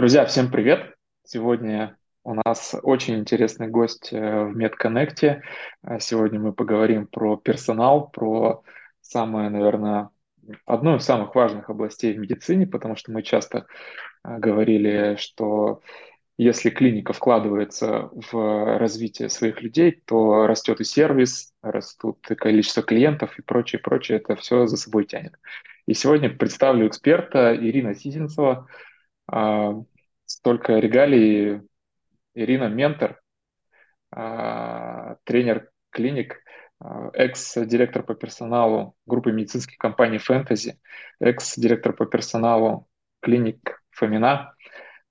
Друзья, всем привет! Сегодня у нас очень интересный гость э, в MedConnect. Э, Сегодня мы поговорим про персонал, про самое, наверное, одну из самых важных областей в медицине, потому что мы часто э, говорили, что если клиника вкладывается в развитие своих людей, то растет и сервис, растут и количество клиентов и прочее, прочее. Это все за собой тянет. И сегодня представлю эксперта Ирина Сизинцева, а, столько регалий. Ирина – ментор, а, тренер клиник, а, экс-директор по персоналу группы медицинских компаний «Фэнтези», экс-директор по персоналу клиник «Фомина»,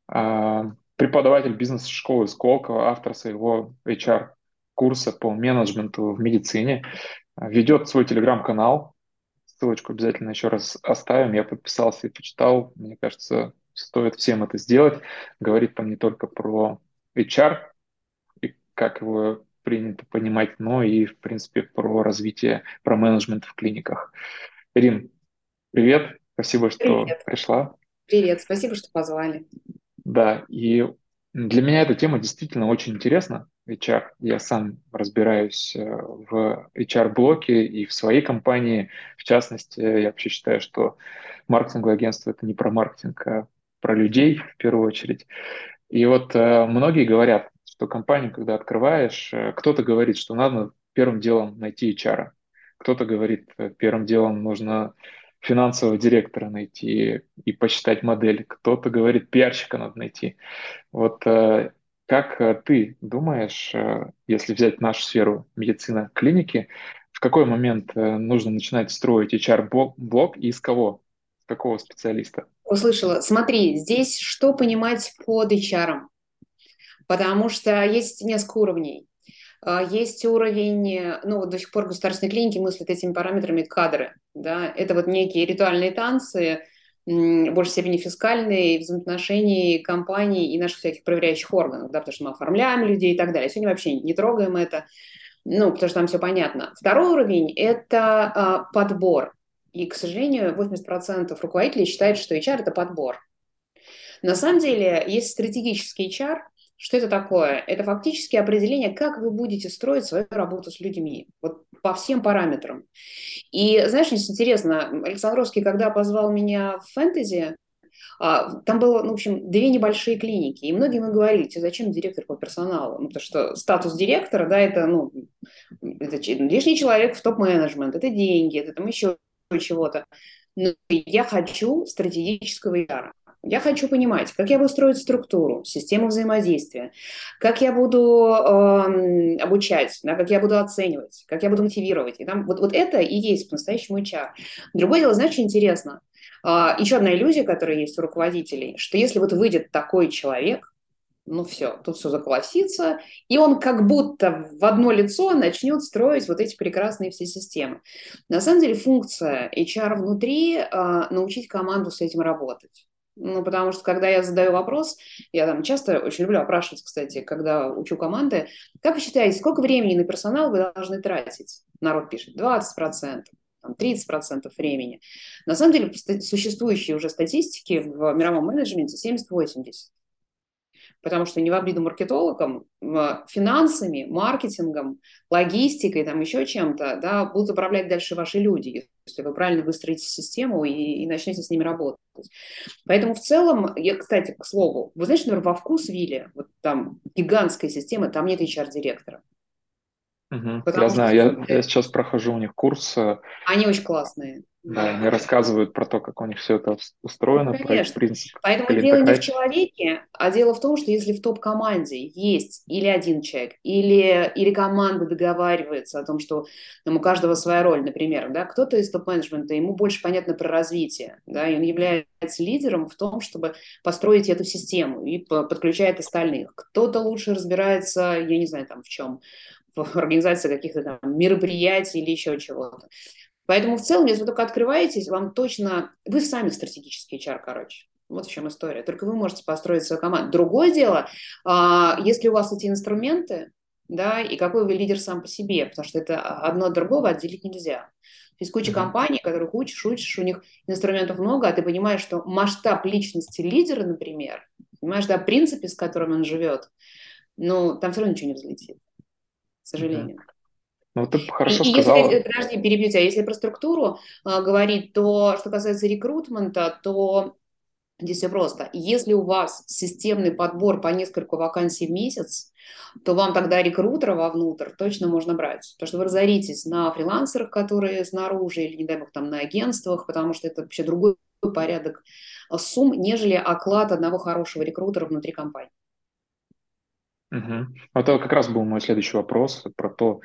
преподаватель бизнес-школы Сколково, автор своего HR-курса по менеджменту в медицине, ведет свой телеграм-канал, ссылочку обязательно еще раз оставим, я подписался и почитал, мне кажется, стоит всем это сделать. Говорит там не только про HR и как его принято понимать, но и, в принципе, про развитие, про менеджмент в клиниках. Ирин, привет, спасибо, что Привет. пришла. Привет, спасибо, что позвали. Да, и для меня эта тема действительно очень интересна, HR. Я сам разбираюсь э, в HR-блоке и в своей компании. В частности, я вообще считаю, что маркетинговое агентство – это не про маркетинг, а про людей в первую очередь. И вот э, многие говорят, что компанию, когда открываешь, э, кто-то говорит, что надо первым делом найти HR, кто-то говорит, э, первым делом нужно финансового директора найти и посчитать модель, кто-то говорит, пиарщика надо найти. Вот э, как э, ты думаешь, э, если взять нашу сферу медицина клиники, в какой момент э, нужно начинать строить HR-блок и из кого? С какого специалиста? Услышала. Смотри, здесь что понимать под HR? Потому что есть несколько уровней. А, Есть уровень, ну вот до сих пор государственные клиники мыслят этими параметрами кадры. Да? Это вот некие ритуальные танцы, в большей степени фискальные, взаимоотношений компаний и наших всяких проверяющих органов, да, потому что мы оформляем людей и так далее. Сегодня вообще не трогаем это, ну, потому что там все понятно. Второй уровень– это а, подбор. И, к сожалению, 80% руководителей считают, что HR– это подбор. На самом деле есть стратегический HR. Что это такое? Это фактически определение, как вы будете строить свою работу с людьми. Вот по всем параметрам. И знаешь, интересно, Александровский, когда позвал меня в фэнтези, а, там было, ну, в общем, две небольшие клиники, и многие мы говорили, тебе зачем директор по персоналу? Ну, потому что статус директора, да, это, ну, это лишний человек в топ-менеджмент, это деньги, это там еще чего-то. Но я хочу стратегического яра. Я хочу понимать, как я буду строить структуру, систему взаимодействия, как я буду э, обучать, да, как я буду оценивать, как я буду мотивировать. И там, вот, вот это и есть по-настоящему HR. Другое дело, знаешь, интересно. Э, еще одна иллюзия, которая есть у руководителей, что если вот выйдет такой человек, ну все, тут все заколосится, и он как будто в одно лицо начнет строить вот эти прекрасные все системы. На самом деле функция HR внутри э, научить команду с этим работать. Ну, потому что, когда я задаю вопрос, я там часто очень люблю опрашивать, кстати, когда учу команды, как вы считаете, сколько времени на персонал вы должны тратить? Народ пишет 20%, там, 30% времени. На самом деле, существующие уже статистики в мировом менеджменте 70-80 потому что не в обиду маркетологам, финансами, маркетингом, логистикой, там еще чем-то, да, будут управлять дальше ваши люди, если вы правильно выстроите систему и, и начнете с ними работать. Поэтому в целом, я, кстати, к слову, вы знаете, например, во Вкусвилле, вот там гигантская система, там нет HR-директора. Угу. Я знаю, я, я сейчас прохожу у них курс. Э, Они очень классные. Да, они рассказывают про то, как у них все это устроено, ну, Конечно. про принцип. Поэтому дело не в человеке, а дело в том, что если в топ-команде есть или один человек, или, или команда договаривается о том, что там, у каждого своя роль, например, да, кто-то из топ-менеджмента, ему больше понятно про развитие, да, и он является лидером в том, чтобы построить эту систему и подключает остальных. Кто-то лучше разбирается, я не знаю, там в чем, в организации каких-то там мероприятий или еще чего-то. Поэтому в целом, если вы только открываетесь, вам точно... Вы сами стратегический HR, короче. Вот в чем история. Только вы можете построить свою команду. Другое дело, а, если у вас эти инструменты, да, и какой вы лидер сам по себе, потому что это одно от другого отделить нельзя. Есть куча компаний, которых учишь, учишь, у них инструментов много, а ты понимаешь, что масштаб личности лидера, например, Понимаешь, да, принципе, с которым он живет, ну, там все равно ничего не взлетит, сожалению. Mm-hmm. Ну, ты хорошо и, сказала. Если, подожди, перебью тебя. Если про структуру э, говорить, то что касается рекрутмента, то здесь все просто. Если у вас системный подбор по несколько вакансий в месяц, то вам тогда рекрутера вовнутрь точно можно брать. Потому что вы разоритесь на фрилансерах, которые снаружи, или, не дай бог, там на агентствах, потому что это вообще другой порядок сумм, нежели оклад одного хорошего рекрутера внутри компании. Угу. Это как раз был мой следующий вопрос про то,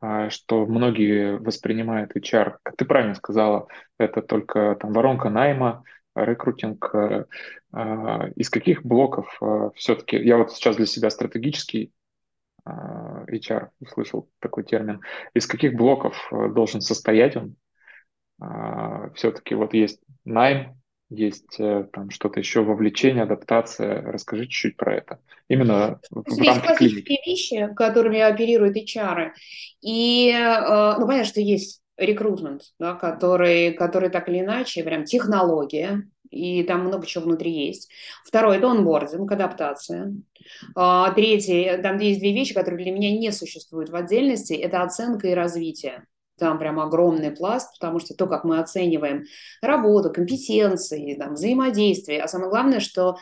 а, что многие воспринимают HR, как ты правильно сказала, это только там воронка найма, рекрутинг. Э, а, из каких блоков э, все-таки, я вот сейчас для себя стратегический а, HR услышал такой термин, из каких блоков э, должен состоять он? Все-таки вот есть найм, есть э, там что-то еще, вовлечение, адаптация. Расскажи чуть-чуть про это. Именно в, есть классические вещи, которыми оперируют HR. И, э, ну, понятно, что есть рекрутмент, да, который, который так или иначе, прям технология, и там много чего внутри есть. Второе – это онбординг, адаптация. А, третье – там есть две вещи, которые для меня не существуют в отдельности – это оценка и развитие там прям огромный пласт, потому что то, как мы оцениваем работу, компетенции, там, взаимодействие, а самое главное, что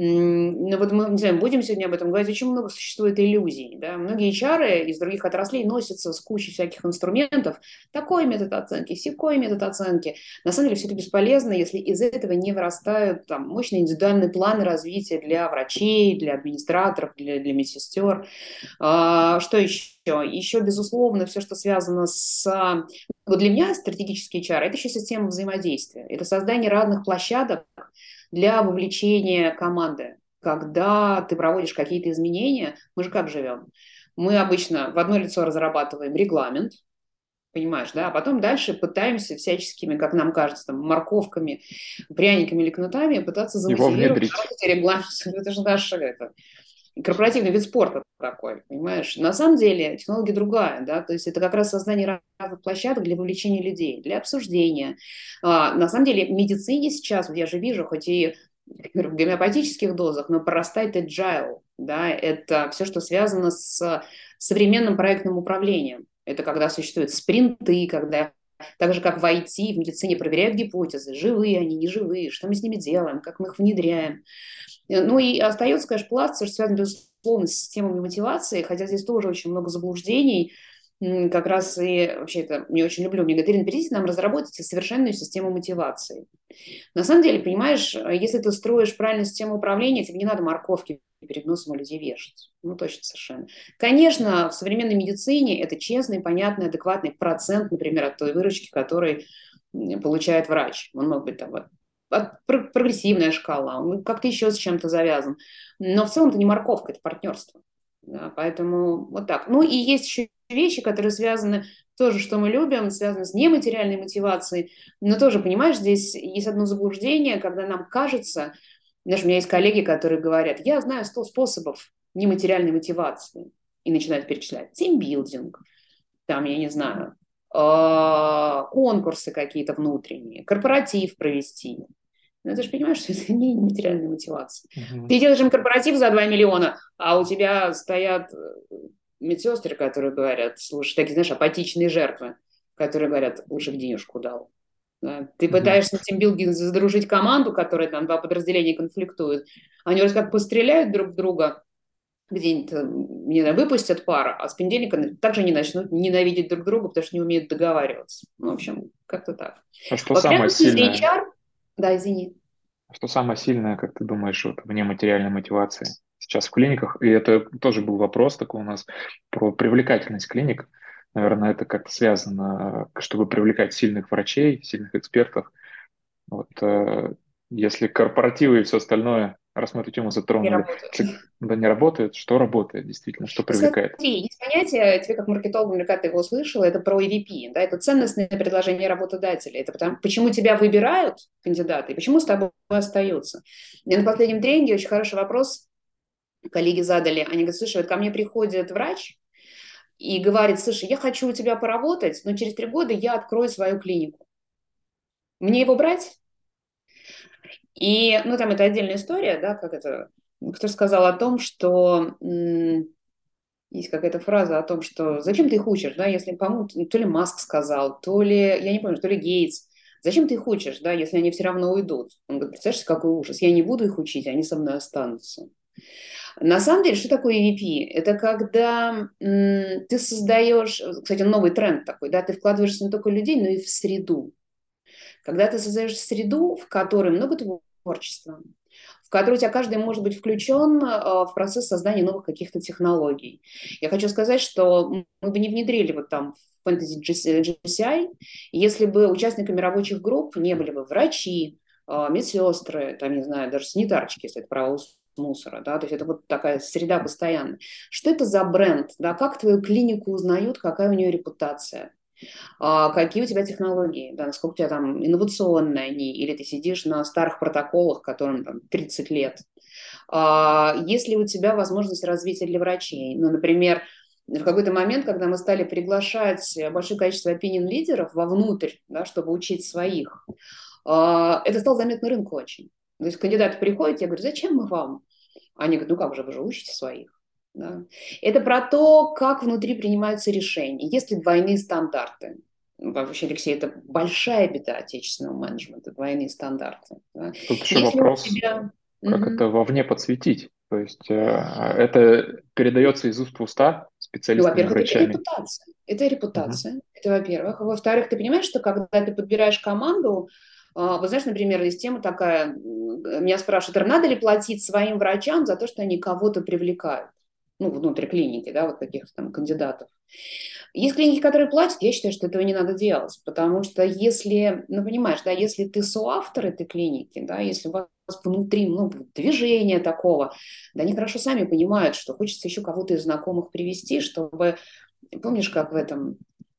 ну, вот мы не знаю, будем сегодня об этом говорить, очень много существует иллюзий. Да? Многие HR из других отраслей носятся с кучей всяких инструментов. Такой метод оценки, секой метод оценки. На самом деле все это бесполезно, если из этого не вырастают там, мощные индивидуальные планы развития для врачей, для администраторов, для, для медсестер. А, что еще? Еще, безусловно, все, что связано с... Вот для меня стратегический HR – это еще система взаимодействия. Это создание разных площадок, для вовлечения команды. Когда ты проводишь какие-то изменения, мы же как живем? Мы обычно в одно лицо разрабатываем регламент, понимаешь, да, а потом дальше пытаемся всяческими, как нам кажется, там, морковками, пряниками или кнутами пытаться замотивировать регламент. Это же наше это, корпоративный вид спорта такой, понимаешь? На самом деле технология другая, да, то есть это как раз создание разных площадок для вовлечения людей, для обсуждения. А, на самом деле в медицине сейчас, вот я же вижу, хоть и в гомеопатических дозах, но прорастает agile, да, это все, что связано с современным проектным управлением. Это когда существуют спринты, когда так же, как в IT, в медицине проверяют гипотезы, живые они, не живые, что мы с ними делаем, как мы их внедряем. Ну и остается, конечно, пласт, что связан, безусловно, с системами мотивации, хотя здесь тоже очень много заблуждений, как раз и вообще это не очень люблю. Мне говорят, Ирина, перейдите нам разработать совершенную систему мотивации. На самом деле, понимаешь, если ты строишь правильную систему управления, тебе не надо морковки перед носом у людей вешать. Ну, точно совершенно. Конечно, в современной медицине это честный, понятный, адекватный процент, например, от той выручки, который получает врач. Он мог быть там прогрессивная шкала, он как-то еще с чем-то завязан. Но в целом это не морковка, это партнерство. Да, поэтому вот так. Ну и есть еще вещи, которые связаны тоже, что мы любим, связаны с нематериальной мотивацией. Но тоже, понимаешь, здесь есть одно заблуждение, когда нам кажется, знаешь, у меня есть коллеги, которые говорят, я знаю 100 способов нематериальной мотивации. И начинают перечислять. Тимбилдинг, там, я не знаю, а, конкурсы какие-то внутренние, корпоратив провести. Но ты же понимаешь, что это не материальная мотивация. Uh-huh. Ты делаешь им корпоратив за 2 миллиона, а у тебя стоят э, медсестры, которые говорят, слушай, такие, знаешь, апатичные жертвы, которые говорят, лучше в денежку дал. Да? Ты пытаешься на тимбилдинге задружить команду, которая там два подразделения конфликтуют. Они вроде как постреляют друг друга, где-нибудь, э, не знаю, выпустят пар, а с понедельника также не начнут ненавидеть друг друга, потому что не умеют договариваться. Ну, в общем, как-то так. А что вот самое сильное? HR... Да, извини. А что самое сильное, как ты думаешь, вот, вне материальной мотивации сейчас в клиниках? И это тоже был вопрос такой у нас про привлекательность клиник. Наверное, это как-то связано, чтобы привлекать сильных врачей, сильных экспертов. Вот, э, если корпоративы и все остальное раз мы эту тему затронули, не да не работает, что работает действительно, что привлекает? Смотри, есть понятие, тебе как маркетологу наверняка ты его услышала, это про EVP, да, это ценностное предложение работодателя, это потому, почему тебя выбирают кандидаты, и почему с тобой остаются. Мне на последнем тренинге очень хороший вопрос коллеги задали, они говорят, слушай, вот ко мне приходит врач, и говорит, слушай, я хочу у тебя поработать, но через три года я открою свою клинику. Мне его брать? И, ну, там это отдельная история, да, как это кто сказал о том, что есть какая-то фраза о том, что зачем ты их учишь, да, если помогут, то ли Маск сказал, то ли, я не помню, то ли Гейтс, зачем ты их учишь, да, если они все равно уйдут? Он говорит, представляешь, какой ужас, я не буду их учить, они со мной останутся. На самом деле, что такое EVP? Это когда м, ты создаешь, кстати, новый тренд такой, да, ты вкладываешься не только в людей, но и в среду. Когда ты создаешь среду, в которой много творчества, в которой у тебя каждый может быть включен а, в процесс создания новых каких-то технологий. Я хочу сказать, что мы бы не внедрили вот там Fantasy GCI, если бы участниками рабочих групп не были бы врачи, а, медсестры, там, не знаю, даже санитарчики, если это право мусора, да, то есть это вот такая среда постоянная. Что это за бренд, да, как твою клинику узнают, какая у нее репутация, а, какие у тебя технологии, да, насколько у тебя там инновационные они, или ты сидишь на старых протоколах, которым там 30 лет. А, ли у тебя возможность развития для врачей? Ну, например, в какой-то момент, когда мы стали приглашать большое количество opinion-лидеров вовнутрь, да, чтобы учить своих, а, это стало заметно рынку очень. То есть кандидаты приходят, я говорю, зачем мы вам? Они говорят, ну как же, вы же учите своих. Да. Это про то, как внутри принимаются решения. Есть ли двойные стандарты? Ну, вообще, Алексей, это большая беда отечественного менеджмента, двойные стандарты. Да. Тут еще Если вопрос, тебя... как угу. это вовне подсветить. То есть э, это передается из уст в уста специалистами, ну, во-первых, это репутация. Это репутация. Угу. Это во-первых. Во-вторых, ты понимаешь, что когда ты подбираешь команду, вы знаете, например, есть тема такая, меня спрашивают, надо ли платить своим врачам за то, что они кого-то привлекают? ну, внутри клиники, да, вот каких-то там кандидатов. Есть клиники, которые платят, я считаю, что этого не надо делать, потому что если, ну, понимаешь, да, если ты соавтор этой клиники, да, если у вас внутри ну, движения такого, да, они хорошо сами понимают, что хочется еще кого-то из знакомых привести, чтобы, помнишь, как в этом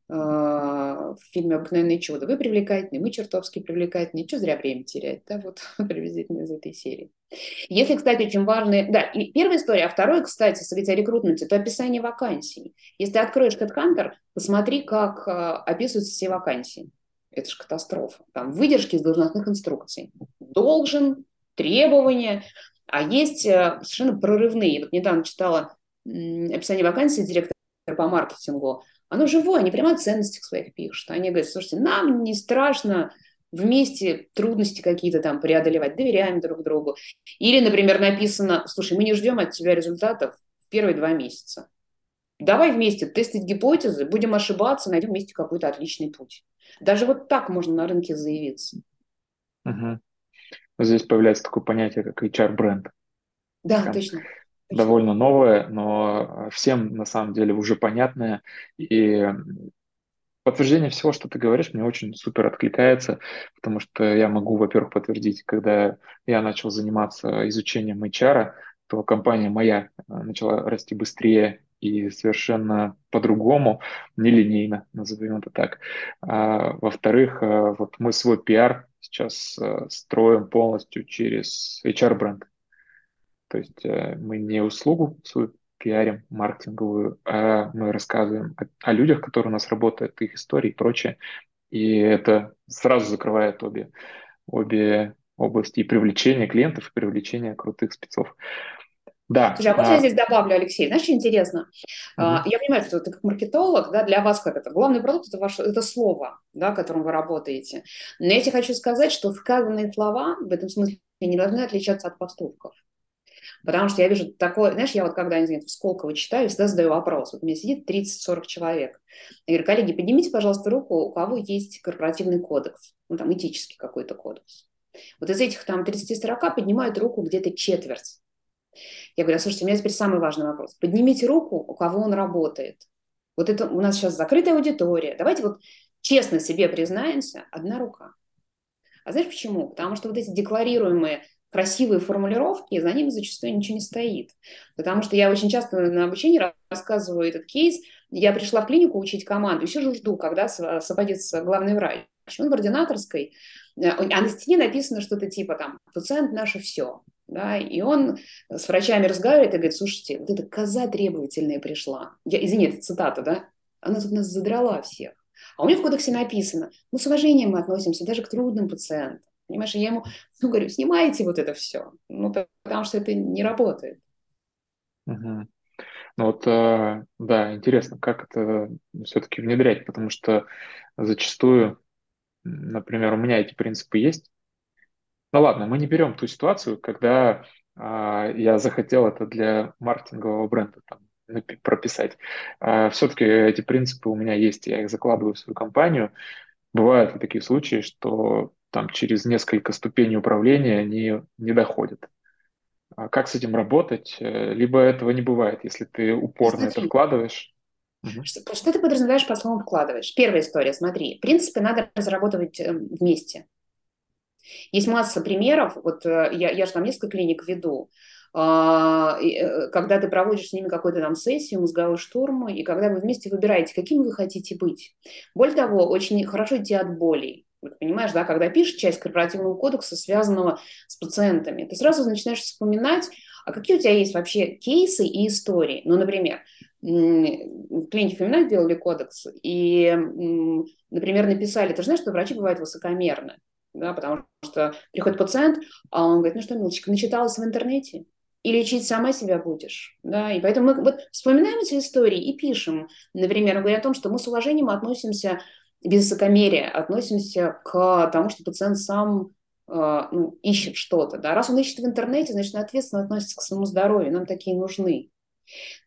в фильме «Обыкновенное чудо». Вы привлекательны, мы чертовски привлекательны. Что зря время терять, да, вот приблизительно из этой серии. Если, кстати, очень важные... Да, и первая история, а второе, кстати, если говорить о рекрутменте, то описание вакансий. Если ты откроешь HeadHunter, посмотри, как а, описываются все вакансии. Это же катастрофа. Там выдержки из должностных инструкций. Должен, требования, а есть э, совершенно прорывные. Вот недавно читала описание вакансии директора по маркетингу оно живое, они прямо о ценностях своих пишут. Они говорят, слушайте, нам не страшно вместе трудности какие-то там преодолевать, доверяем друг другу. Или, например, написано, слушай, мы не ждем от тебя результатов в первые два месяца. Давай вместе тестить гипотезы, будем ошибаться, найдем вместе какой-то отличный путь. Даже вот так можно на рынке заявиться. Угу. Здесь появляется такое понятие, как HR-бренд. Да, Прям точно довольно новое, но всем на самом деле уже понятное. И подтверждение всего, что ты говоришь, мне очень супер откликается, потому что я могу, во-первых, подтвердить, когда я начал заниматься изучением HR, то компания моя э, начала расти быстрее и совершенно по-другому, нелинейно, назовем это так. А, во-вторых, э, вот мы свой пиар сейчас э, строим полностью через HR-бренд. То есть э, мы не услугу свою пиарим маркетинговую, а мы рассказываем о, о людях, которые у нас работают, их истории и прочее. И это сразу закрывает обе, обе области и привлечения клиентов, и привлечения крутых спецов. Да. Слушай, а можно а... я здесь добавлю, Алексей? Знаешь, что интересно? Угу. Я понимаю, что ты как маркетолог, да, для вас как это? Главный продукт это ваше, это слово, да, которым вы работаете. Но я тебе хочу сказать, что сказанные слова в этом смысле не должны отличаться от поступков. Потому что я вижу такое, знаешь, я вот когда, не знаю, в Сколково читаю, всегда задаю вопрос. Вот у меня сидит 30-40 человек. Я говорю, коллеги, поднимите, пожалуйста, руку, у кого есть корпоративный кодекс, ну, там, этический какой-то кодекс. Вот из этих там 30-40 поднимают руку где-то четверть. Я говорю, а слушайте, у меня теперь самый важный вопрос. Поднимите руку, у кого он работает. Вот это у нас сейчас закрытая аудитория. Давайте вот честно себе признаемся, одна рука. А знаешь почему? Потому что вот эти декларируемые красивые формулировки, за ними зачастую ничего не стоит. Потому что я очень часто на обучении рассказываю этот кейс. Я пришла в клинику учить команду, и сижу, жду, когда освободится главный врач. Он в ординаторской, э, а на стене написано что-то типа там «пациент наше все». Да, и он с врачами разговаривает и говорит, слушайте, вот эта коза требовательная пришла. Я, извини, это цитата, да? Она тут нас задрала всех. А у нее в кодексе написано, ну, с уважением мы относимся даже к трудным пациентам. Понимаешь, я ему ну, говорю, снимайте вот это все, ну, потому что это не работает. Угу. Ну вот, э, да, интересно, как это все-таки внедрять, потому что зачастую, например, у меня эти принципы есть. Ну ладно, мы не берем ту ситуацию, когда а, я захотел это для маркетингового бренда там, прописать. А, все-таки эти принципы у меня есть, я их закладываю в свою компанию. Бывают такие случаи, что там через несколько ступеней управления они не доходят. А как с этим работать? Э, либо этого не бывает, если ты упорно смотри, это вкладываешь. Что, что ты подразумеваешь по словам вкладываешь? Первая история, смотри. Принципы надо разрабатывать эм, вместе. Есть масса примеров. Вот э, я, я же там несколько клиник веду. А, э, когда ты проводишь с ними какую-то там сессию, мозговой штурм, и когда вы вместе выбираете, каким вы хотите быть. Более того, очень хорошо идти от боли. Понимаешь, да, когда пишешь часть корпоративного кодекса, связанного с пациентами, ты сразу начинаешь вспоминать, а какие у тебя есть вообще кейсы и истории. Ну, например, клиники Фемина делали кодекс, и, например, написали, ты знаешь, что врачи бывают высокомерны, да, потому что приходит пациент, а он говорит, ну что, милочка, начиталась в интернете, и лечить сама себя будешь. Да? И поэтому мы вот вспоминаем эти истории и пишем, например, говоря о том, что мы с уважением относимся без высокомерия относимся к тому, что пациент сам э, ну, ищет что-то. Да? Раз он ищет в интернете, значит, он ответственно относится к своему здоровью. Нам такие нужны.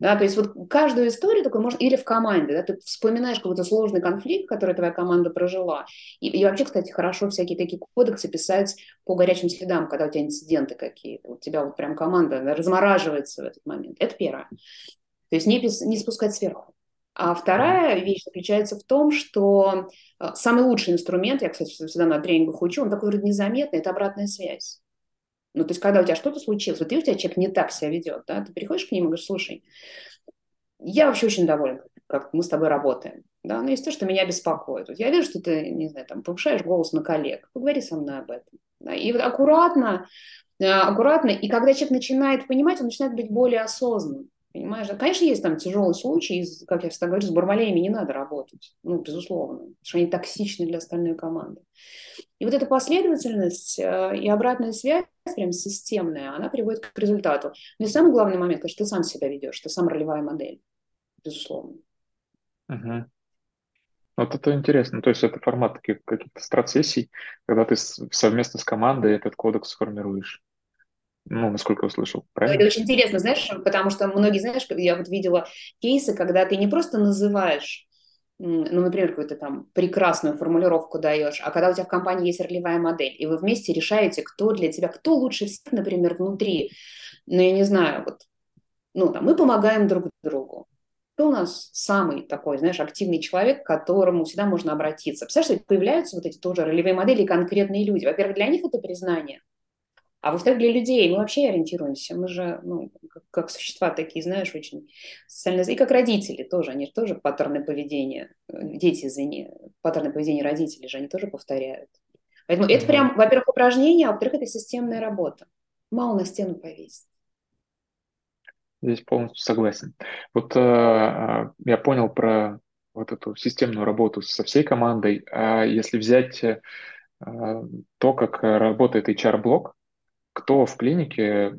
Да, то есть вот каждую историю такой можно, или в команде, да, ты вспоминаешь какой-то сложный конфликт, который твоя команда прожила. И, и вообще, кстати, хорошо всякие такие кодексы писать по горячим следам, когда у тебя инциденты какие-то. У тебя вот прям команда да, размораживается в этот момент. Это первое. То есть не, не спускать сверху. А вторая вещь заключается в том, что э, самый лучший инструмент, я, кстати, всегда на тренингах учу, он такой вроде незаметный, это обратная связь. Ну, то есть, когда у тебя что-то случилось, вот и у тебя человек не так себя ведет, да, ты приходишь к ним и говоришь, слушай, я вообще очень доволен, как мы с тобой работаем, да, но есть то, что меня беспокоит. Вот я вижу, что ты, не знаю, там, повышаешь голос на коллег, поговори со мной об этом. Да, и вот аккуратно, э, аккуратно, и когда человек начинает понимать, он начинает быть более осознанным. Понимаешь, конечно, есть там тяжелые случаи, как я всегда говорю, с бармалеями не надо работать, ну, безусловно, потому что они токсичны для остальной команды. И вот эта последовательность э, и обратная связь, прям системная, она приводит к результату. Но и самый главный момент, конечно, ты сам себя ведешь, ты сам ролевая модель, безусловно. Угу. Вот это интересно. То есть это формат таких каких-то страт-сессий, когда ты совместно с командой этот кодекс сформируешь ну, насколько я услышал, правильно? Это очень интересно, знаешь, потому что многие, знаешь, я вот видела кейсы, когда ты не просто называешь, ну, например, какую-то там прекрасную формулировку даешь, а когда у тебя в компании есть ролевая модель, и вы вместе решаете, кто для тебя, кто лучше всех, например, внутри, ну, я не знаю, вот, ну, там, мы помогаем друг другу. Кто у нас самый такой, знаешь, активный человек, к которому всегда можно обратиться? Представляешь, появляются вот эти тоже ролевые модели и конкретные люди. Во-первых, для них это признание – а во-вторых, для людей мы вообще ориентируемся. Мы же, ну, как, как существа такие, знаешь, очень социальные. И как родители тоже, они же тоже паттерны поведения, дети, извини, паттерны поведения родителей же они тоже повторяют. Поэтому mm-hmm. это прям, во-первых, упражнение, а во-вторых, это системная работа. Мало на стену повесить. Здесь полностью согласен. Вот э, э я понял про вот эту системную работу со всей командой. А если взять э, то, как работает HR-блок, кто в клинике,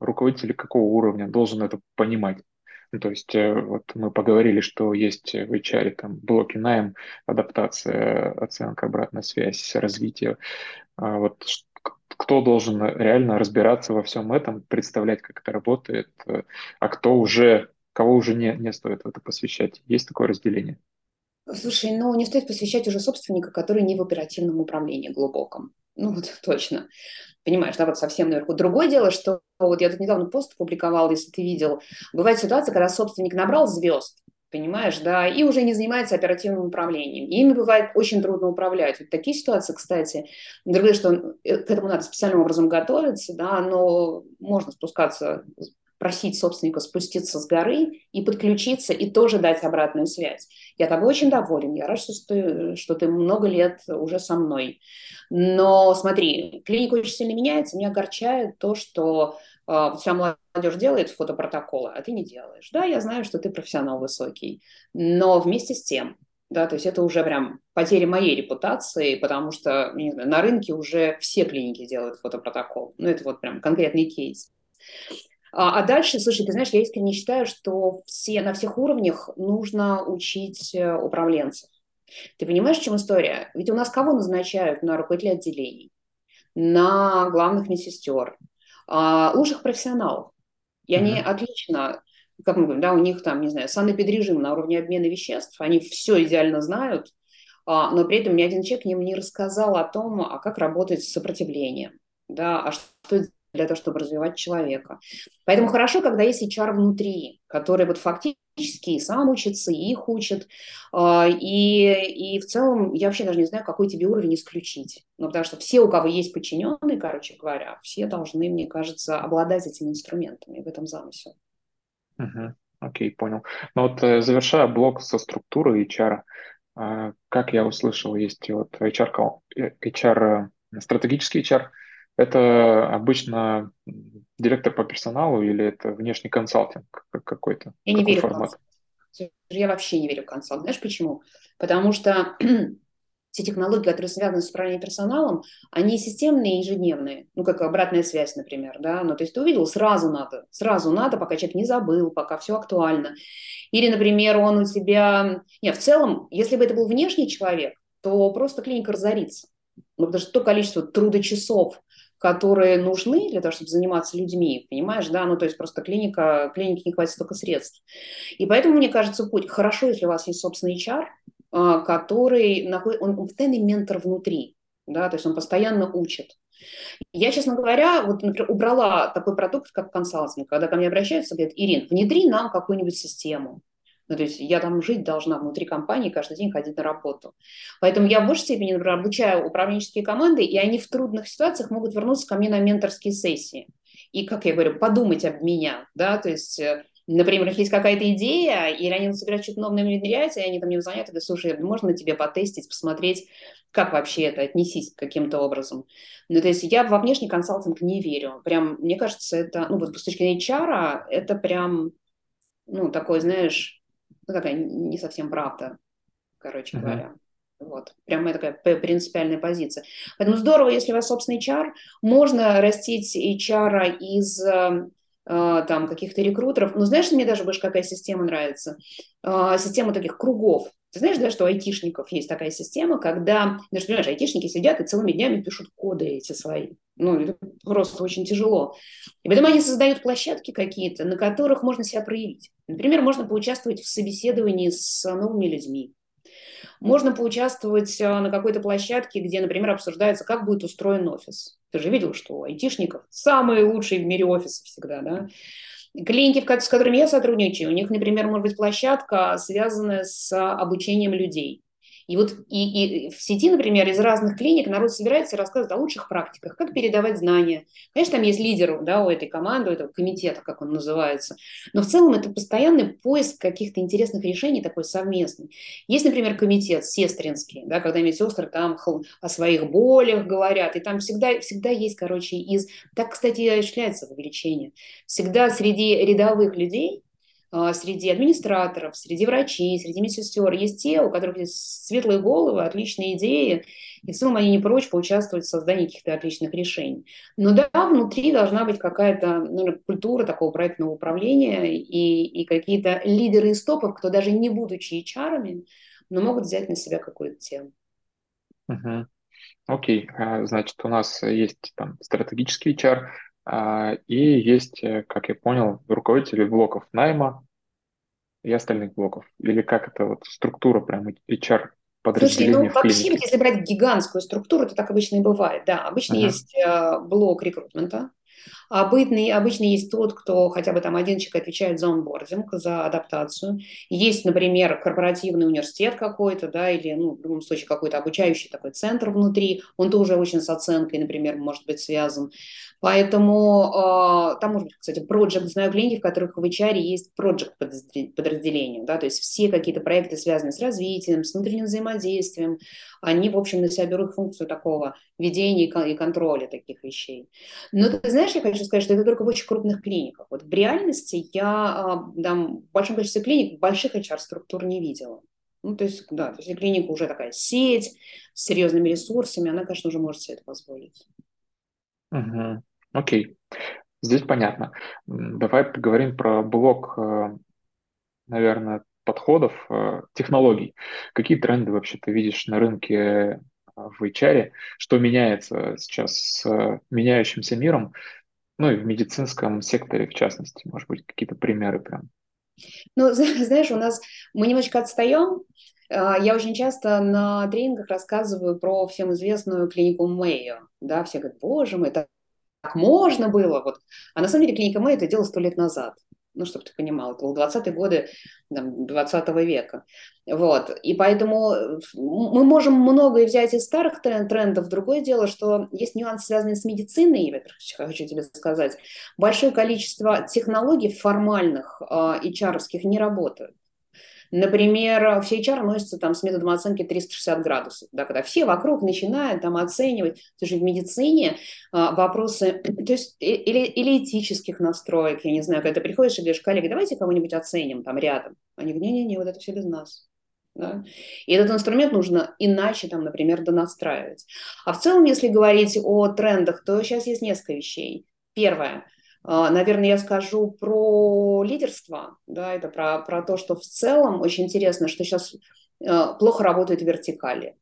руководитель какого уровня должен это понимать. Ну, то есть э, вот мы поговорили, что есть в HR там блоки найм, адаптация, оценка, обратная связь, развитие. А вот кто должен реально разбираться во всем этом, представлять, как это работает, э, а кто уже, кого уже не, не стоит в это посвящать. Есть такое разделение? Слушай, ну не стоит посвящать уже собственника, который не в оперативном управлении глубоком. Ну вот точно. Понимаешь, да, вот совсем наверху. Другое дело, что вот я тут недавно пост публиковал, если ты видел, бывает ситуация, когда собственник набрал звезд, понимаешь, да, и уже не занимается оперативным управлением. Ими бывает очень трудно управлять. Вот такие ситуации, кстати, другое, что э, к этому надо специальным образом готовиться, да, но можно спускаться просить собственника спуститься с горы и подключиться, и тоже дать обратную связь. Я тобой очень доволен, я рад, что ты, что ты много лет уже со мной. Но смотри, клиника очень сильно меняется, меня огорчает то, что э, вся молодежь делает фотопротоколы, а ты не делаешь. Да, я знаю, что ты профессионал высокий, но вместе с тем да, то есть это уже прям потеря моей репутации, потому что знаю, на рынке уже все клиники делают фотопротокол. Ну, это вот прям конкретный кейс. А, а дальше, слушай, ты знаешь, я искренне считаю, что все, на всех уровнях нужно учить э, управленцев. Ты понимаешь, в чем история? Ведь у нас кого назначают на руководителя отделений, на главных медсестер, а, лучших профессионалов. И они mm-hmm. отлично как мы говорим, да, у них там, не знаю, санэпидрежим на уровне обмена веществ, они все идеально знают, а, но при этом ни один человек им не рассказал о том, а как работать с сопротивлением, да, а что для того, чтобы развивать человека. Поэтому хорошо, когда есть HR внутри, который вот фактически и сам учится, и их учит, а, и, и в целом я вообще даже не знаю, какой тебе уровень исключить. Ну, потому что все, у кого есть подчиненные, короче говоря, все должны, мне кажется, обладать этими инструментами в этом замысле. Угу. Окей, понял. Но вот э, завершая блок со структурой HR, а, как я услышал, есть вот HR, HR, э, стратегический HR, это обычно директор по персоналу или это внешний консалтинг какой-то? Я не верю формат? в консалтинг. Я вообще не верю в консалтинг. Знаешь почему? Потому что все технологии, которые связаны с управлением персоналом, они системные и ежедневные. Ну, как обратная связь, например, да. Ну, то есть ты увидел, сразу надо, сразу надо, пока человек не забыл, пока все актуально. Или, например, он у тебя... Нет, в целом, если бы это был внешний человек, то просто клиника разорится. Ну, потому что то количество трудочасов, которые нужны для того, чтобы заниматься людьми, понимаешь, да, ну, то есть просто клиника, клинике не хватит столько средств. И поэтому, мне кажется, путь, хорошо, если у вас есть собственный HR, а, который находит, он, он постоянный ментор внутри, да, то есть он постоянно учит. Я, честно говоря, вот, например, убрала такой продукт, как консалтинг, когда ко мне обращаются, говорят, Ирин, внедри нам какую-нибудь систему. Ну, то есть я там жить должна внутри компании, каждый день ходить на работу. Поэтому я в большей степени, например, обучаю управленческие команды, и они в трудных ситуациях могут вернуться ко мне на менторские сессии. И, как я говорю, подумать об меня, да, то есть э, Например, если есть какая-то идея, или они собирают что-то новое внедрять, и они там не звонят, и говорят, слушай, можно тебе потестить, посмотреть, как вообще это, отнесись каким-то образом. Ну, то есть я во внешний консалтинг не верю. Прям, мне кажется, это, ну, вот с точки зрения HR, это прям, ну, такой, знаешь, ну, такая не совсем правда, короче uh-huh. говоря. Вот, прям такая принципиальная позиция. Поэтому здорово, если у вас собственный HR, можно растить HR из а, там каких-то рекрутеров. Но знаешь, мне даже больше какая система нравится? А, система таких кругов. Ты знаешь, да, что у айтишников есть такая система, когда, ну, ты понимаешь, айтишники сидят и целыми днями пишут коды эти свои. Ну, это просто очень тяжело. И потом они создают площадки какие-то, на которых можно себя проявить. Например, можно поучаствовать в собеседовании с новыми людьми. Можно поучаствовать а, на какой-то площадке, где, например, обсуждается, как будет устроен офис. Ты же видел, что у айтишников самые лучшие в мире офисы всегда, да? Клиники, с которыми я сотрудничаю, у них, например, может быть площадка, связанная с обучением людей. И вот и, и в сети, например, из разных клиник народ собирается и рассказывает о лучших практиках, как передавать знания. Конечно, там есть лидер да, у этой команды, у этого комитета, как он называется. Но в целом это постоянный поиск каких-то интересных решений такой совместный. Есть, например, комитет сестринский, да, когда медсестры там о своих болях говорят, и там всегда, всегда есть, короче, из... Так, кстати, и осуществляется вовлечение. Всегда среди рядовых людей среди администраторов, среди врачей, среди медсестер есть те, у которых есть светлые головы, отличные идеи, и в целом они не прочь поучаствовать в создании каких-то отличных решений. Но да, внутри должна быть какая-то наверное, культура такого проектного управления и, и какие-то лидеры из топов, кто даже не будучи HR, но могут взять на себя какую-то тему. Угу. Окей, а, значит, у нас есть там стратегический HR, а, и есть, э, как я понял, руководители блоков найма и остальных блоков. Или как это вот структура прям HR подразделения Слушай, ну вообще, если брать гигантскую структуру, то так обычно и бывает. Да, обычно ага. есть э, блок рекрутмента, Обычный, обычно есть тот, кто хотя бы там один человек отвечает за онбординг, за адаптацию. Есть, например, корпоративный университет какой-то, да, или, ну, в любом случае, какой-то обучающий такой центр внутри. Он тоже очень с оценкой, например, может быть связан. Поэтому э, там может быть, кстати, проект, знаю клиентов, в которых в HR есть проект подразделение, да, то есть все какие-то проекты, связанные с развитием, с внутренним взаимодействием, они, в общем, на себя берут функцию такого ведения и контроля таких вещей. Но ты знаешь, я хочу сказать, что это только в очень крупных клиниках. Вот в реальности я э, там, в большом количестве клиник больших HR-структур не видела. Ну, то есть, да, то есть клиника уже такая сеть с серьезными ресурсами, она, конечно, уже может себе это позволить. Угу. Окей, здесь понятно. Давай поговорим про блок, э, наверное, подходов, э, технологий. Какие тренды вообще ты видишь на рынке э, в HR? Что меняется сейчас с меняющимся миром? Ну и в медицинском секторе, в частности, может быть, какие-то примеры прям. Ну, знаешь, у нас мы немножечко отстаем. А, я очень часто на тренингах рассказываю про всем известную клинику Мэйо. Да, все говорят, боже мой, так можно было. Вот. А на самом деле клиника Мэйо это делала сто лет назад ну, чтобы ты понимал, это было 20-е годы там, 20 века. Вот. И поэтому э, мы можем многое взять из старых трендов. Другое дело, что есть нюансы, связанные с медициной, я хочу тебе сказать. Большое количество технологий формальных, HR а, не работают. Например, все HR носятся там с методом оценки 360 градусов, да, когда все вокруг начинают там оценивать, слушай, в медицине а, вопросы, то есть или, или этических настроек, я не знаю, когда ты приходишь и говоришь, коллеги, давайте кого-нибудь оценим там рядом. Они говорят, не-не-не, вот это все без нас. Да? И этот инструмент нужно иначе, там, например, донастраивать. А в целом, если говорить о трендах, то сейчас есть несколько вещей. Первое – наверное, я скажу про лидерство, да, это про, про то, что в целом очень интересно, что сейчас а, плохо работают вертикали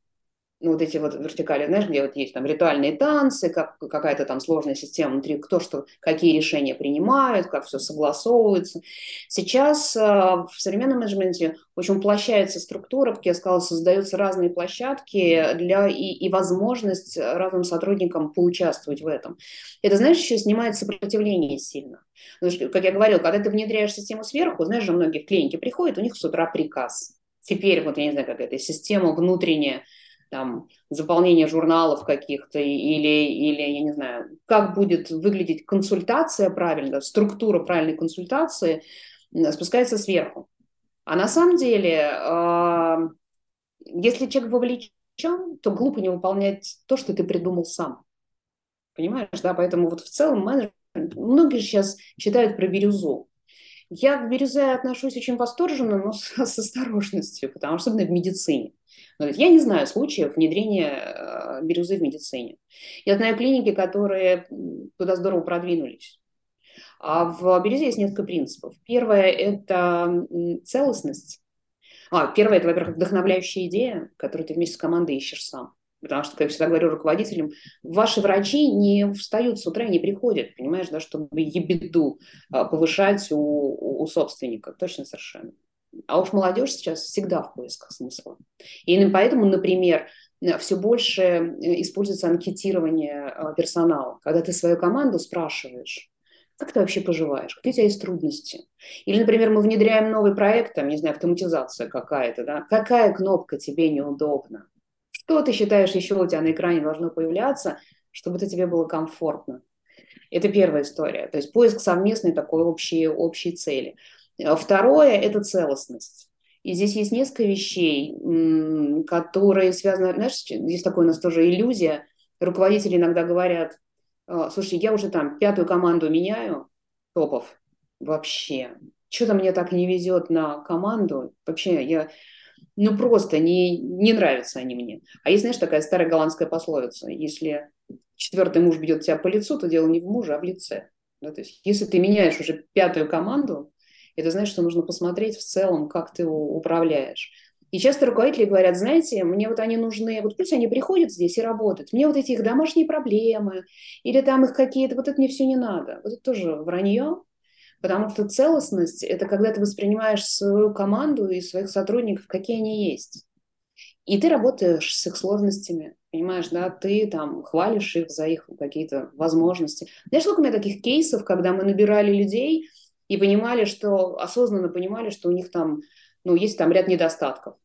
ну, вот эти вот вертикали, знаешь, где вот есть там ритуальные танцы, как, какая-то там сложная система внутри, кто что, какие решения принимают, как все согласовывается. Сейчас э, в современном менеджменте очень уплощается структура, как я сказала, создаются разные площадки для и, и возможность разным сотрудникам поучаствовать в этом. Это, знаешь, еще снимает сопротивление сильно. Потому что, как я говорила, когда ты внедряешь систему сверху, знаешь же, многие в клинике приходят, у них с утра приказ. Теперь, вот я не знаю, как это, система внутренняя, там, заполнение журналов каких-то или, или, я не знаю, как будет выглядеть консультация правильно, структура правильной консультации спускается сверху. А на самом деле, если человек вовлечен, то глупо не выполнять то, что ты придумал сам. Понимаешь, да? Поэтому вот в целом менеджмент, многие сейчас читают про бирюзу. Я к бирюзе отношусь очень восторженно, но с, с осторожностью, потому что особенно в медицине. Я не знаю случаев внедрения э, бирюзы в медицине. Я знаю клиники, которые туда здорово продвинулись. А в бирюзе есть несколько принципов. Первое – это целостность. А, первое – это, во-первых, вдохновляющая идея, которую ты вместе с командой ищешь сам. Потому что, как я всегда говорю руководителям, ваши врачи не встают с утра и не приходят, понимаешь, да, чтобы ебеду а, повышать у, у собственника. Точно совершенно. А уж молодежь сейчас всегда в поисках смысла. И поэтому, например, все больше э, используется анкетирование а, персонала, когда ты свою команду спрашиваешь, как ты вообще поживаешь, какие у тебя есть трудности. Или, например, мы внедряем новый проект, там, не знаю, автоматизация какая-то, да, какая кнопка тебе неудобна, что ты считаешь еще у тебя на экране должно появляться, чтобы это тебе было комфортно. Это первая история. То есть поиск совместной такой общей, общей цели. А второе – это целостность. И здесь есть несколько вещей, которые связаны, знаешь, здесь такое у нас тоже иллюзия. Руководители иногда говорят, «А, слушай, я уже там пятую команду меняю, топов, вообще. Что-то мне так не везет на команду. Вообще, я, ну просто не, не нравятся они мне. А есть, знаешь, такая старая голландская пословица, если четвертый муж бьет тебя по лицу, то дело не в муже, а в лице. Да, то есть, если ты меняешь уже пятую команду, это значит, что нужно посмотреть в целом, как ты управляешь. И часто руководители говорят, знаете, мне вот они нужны, вот пусть они приходят здесь и работают, мне вот эти их домашние проблемы, или там их какие-то, вот это мне все не надо. Вот это тоже вранье, потому что целостность – это когда ты воспринимаешь свою команду и своих сотрудников, какие они есть. И ты работаешь с их сложностями, понимаешь, да, ты там хвалишь их за их какие-то возможности. Знаешь, сколько у меня таких кейсов, когда мы набирали людей – и понимали, что, осознанно понимали, что у них там, ну, есть там ряд недостатков.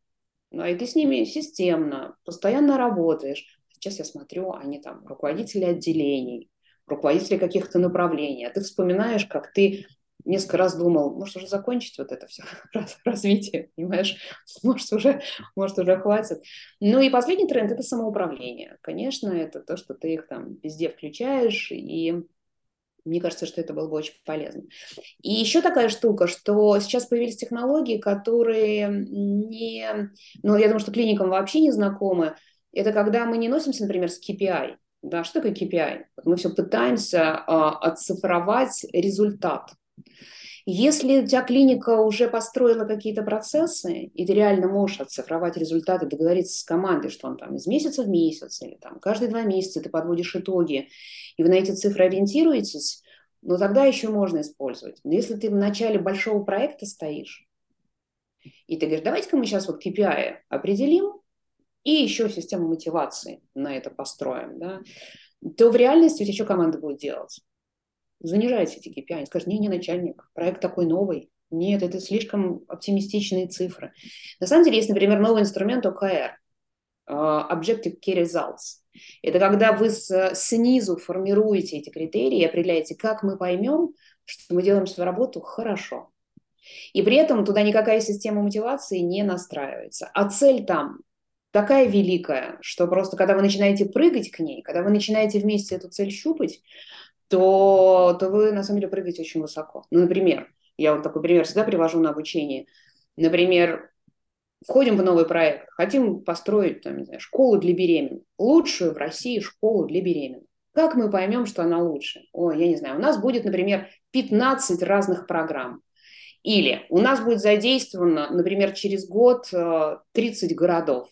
Ну, и ты с ними системно, постоянно работаешь. Сейчас я смотрю, они там руководители отделений, руководители каких-то направлений, а ты вспоминаешь, как ты несколько раз думал, может уже закончить вот это все развитие, понимаешь, может уже, может уже хватит. Ну и последний тренд – это самоуправление. Конечно, это то, что ты их там везде включаешь, и Мне кажется, что это было бы очень полезно. И еще такая штука, что сейчас появились технологии, которые не... Ну, я думаю, что клиникам вообще не знакомы. Это когда мы не носимся, например, с KPI. Да, что такое KPI? Мы все пытаемся а, оцифровать результат. Если у тебя клиника уже построила какие-то процессы, и ты реально можешь оцифровать результаты, договориться с командой, что он там из месяца в месяц или там каждые два месяца ты подводишь итоги, и вы на эти цифры ориентируетесь, ну тогда еще можно использовать. Но если ты в начале большого проекта стоишь, и ты говоришь, давайте-ка мы сейчас вот KPI определим, и еще систему мотивации на это построим, да, то в реальности у тебя что команда будет делать? Занижайте эти KPI. Они скажут, не, не начальник, проект такой новый. Нет, это слишком оптимистичные цифры. На самом деле есть, например, новый инструмент OKR, а, Objective Key Results. Это когда вы с, снизу формируете эти критерии определяете, как мы поймем, что мы делаем свою работу хорошо. И при этом туда никакая система мотивации не настраивается. А цель там такая великая, что просто когда вы начинаете прыгать к ней, когда вы начинаете вместе эту цель щупать, то, то вы на самом деле прыгаете очень высоко. Ну, например, я вот такой пример всегда привожу на обучение. Например, входим в новый проект, хотим построить там, не знаю, школу для беременных, лучшую в России школу для беременных. Как мы поймем, что она лучше? Ой, я не знаю, у нас будет, например, 15 разных программ. Или у нас будет задействовано, например, через год 30 э, городов.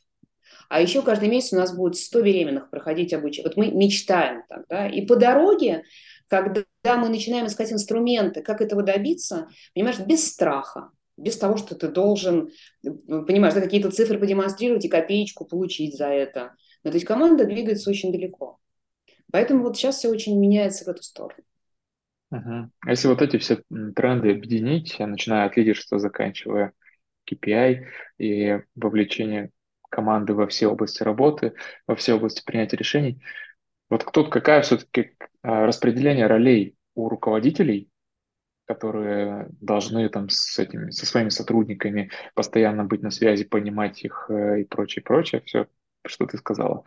А еще каждый месяц у нас будет 100 беременных проходить обучение. Вот мы мечтаем так, да, и по дороге, когда мы начинаем искать инструменты, как этого добиться, понимаешь, без страха, без того, что ты должен, понимаешь, да, какие-то цифры продемонстрировать и копеечку получить за это. Но то есть команда двигается очень далеко. Поэтому вот сейчас все очень меняется в эту сторону. Uh-huh. Если вот эти все тренды объединить, начиная от лидерства, заканчивая KPI и вовлечение команды во все области работы, во все области принятия решений. Вот кто какая все-таки а, распределение ролей у руководителей, которые должны там с этими, со своими сотрудниками постоянно быть на связи, понимать их э, и прочее, прочее, все, что ты сказала.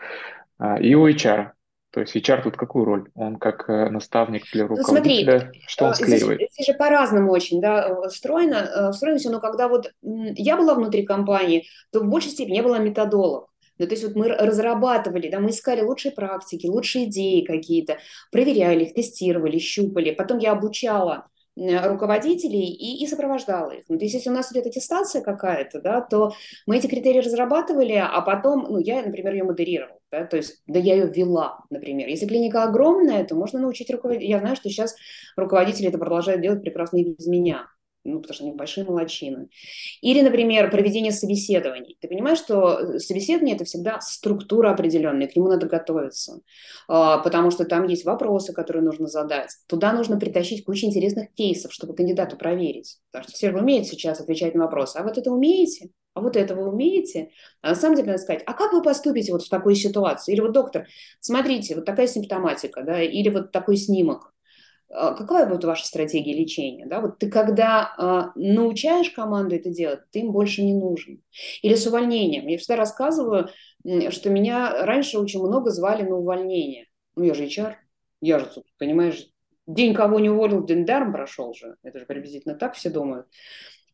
А, и у HR, то есть HR тут какую роль? Он как э, наставник для руководителя, ну, смотри, что он э, склеивает? Здесь, здесь же по-разному очень да, устроено, э, устроено все, но когда вот я была внутри компании, то в большей степени я была методолог. Ну, то есть вот мы разрабатывали, да, мы искали лучшие практики, лучшие идеи какие-то, проверяли их, тестировали, щупали. Потом я обучала руководителей и, и сопровождала их. Ну, то есть, если у нас идет аттестация какая-то, да, то мы эти критерии разрабатывали, а потом, ну, я, например, ее модерировала, да, то есть, да, я ее вела, например. Если клиника огромная, то можно научить руководителей. Я знаю, что сейчас руководители это продолжают делать прекрасно и без меня ну, потому что они большие молочины. Или, например, проведение собеседований. Ты понимаешь, что э, собеседование – это всегда структура определенная, к нему надо готовиться, а, потому что там есть вопросы, которые нужно задать. Туда нужно притащить кучу интересных кейсов, чтобы кандидату проверить. Потому что все умеют сейчас отвечать на вопросы. А вот это умеете? А вот это вы умеете? А на самом деле надо сказать, а как вы поступите вот в такой ситуации? Или вот, доктор, смотрите, вот такая симптоматика, да, или вот такой снимок какая будет ваша стратегия лечения? Да? Вот ты когда э, научаешь команду это делать, ты им больше не нужен. Или с увольнением. Я всегда рассказываю, что меня раньше очень много звали на увольнение. Ну, я же HR, я же, понимаешь, день кого не уволил, день даром прошел же. Это же приблизительно так все думают.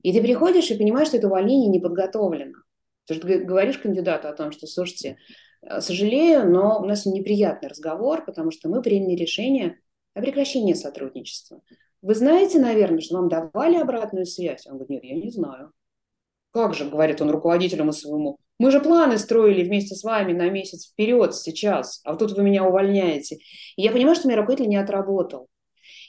И ты приходишь и понимаешь, что это увольнение не подготовлено. Ты же говоришь кандидату о том, что, слушайте, э, сожалею, но у нас неприятный разговор, потому что мы приняли решение о прекращении сотрудничества. Вы знаете, наверное, что вам давали обратную связь? Он говорит, нет, я не знаю. Как же, говорит он руководителям своему, мы же планы строили вместе с вами на месяц вперед сейчас, а вот тут вы меня увольняете. И я понимаю, что мой руководитель не отработал.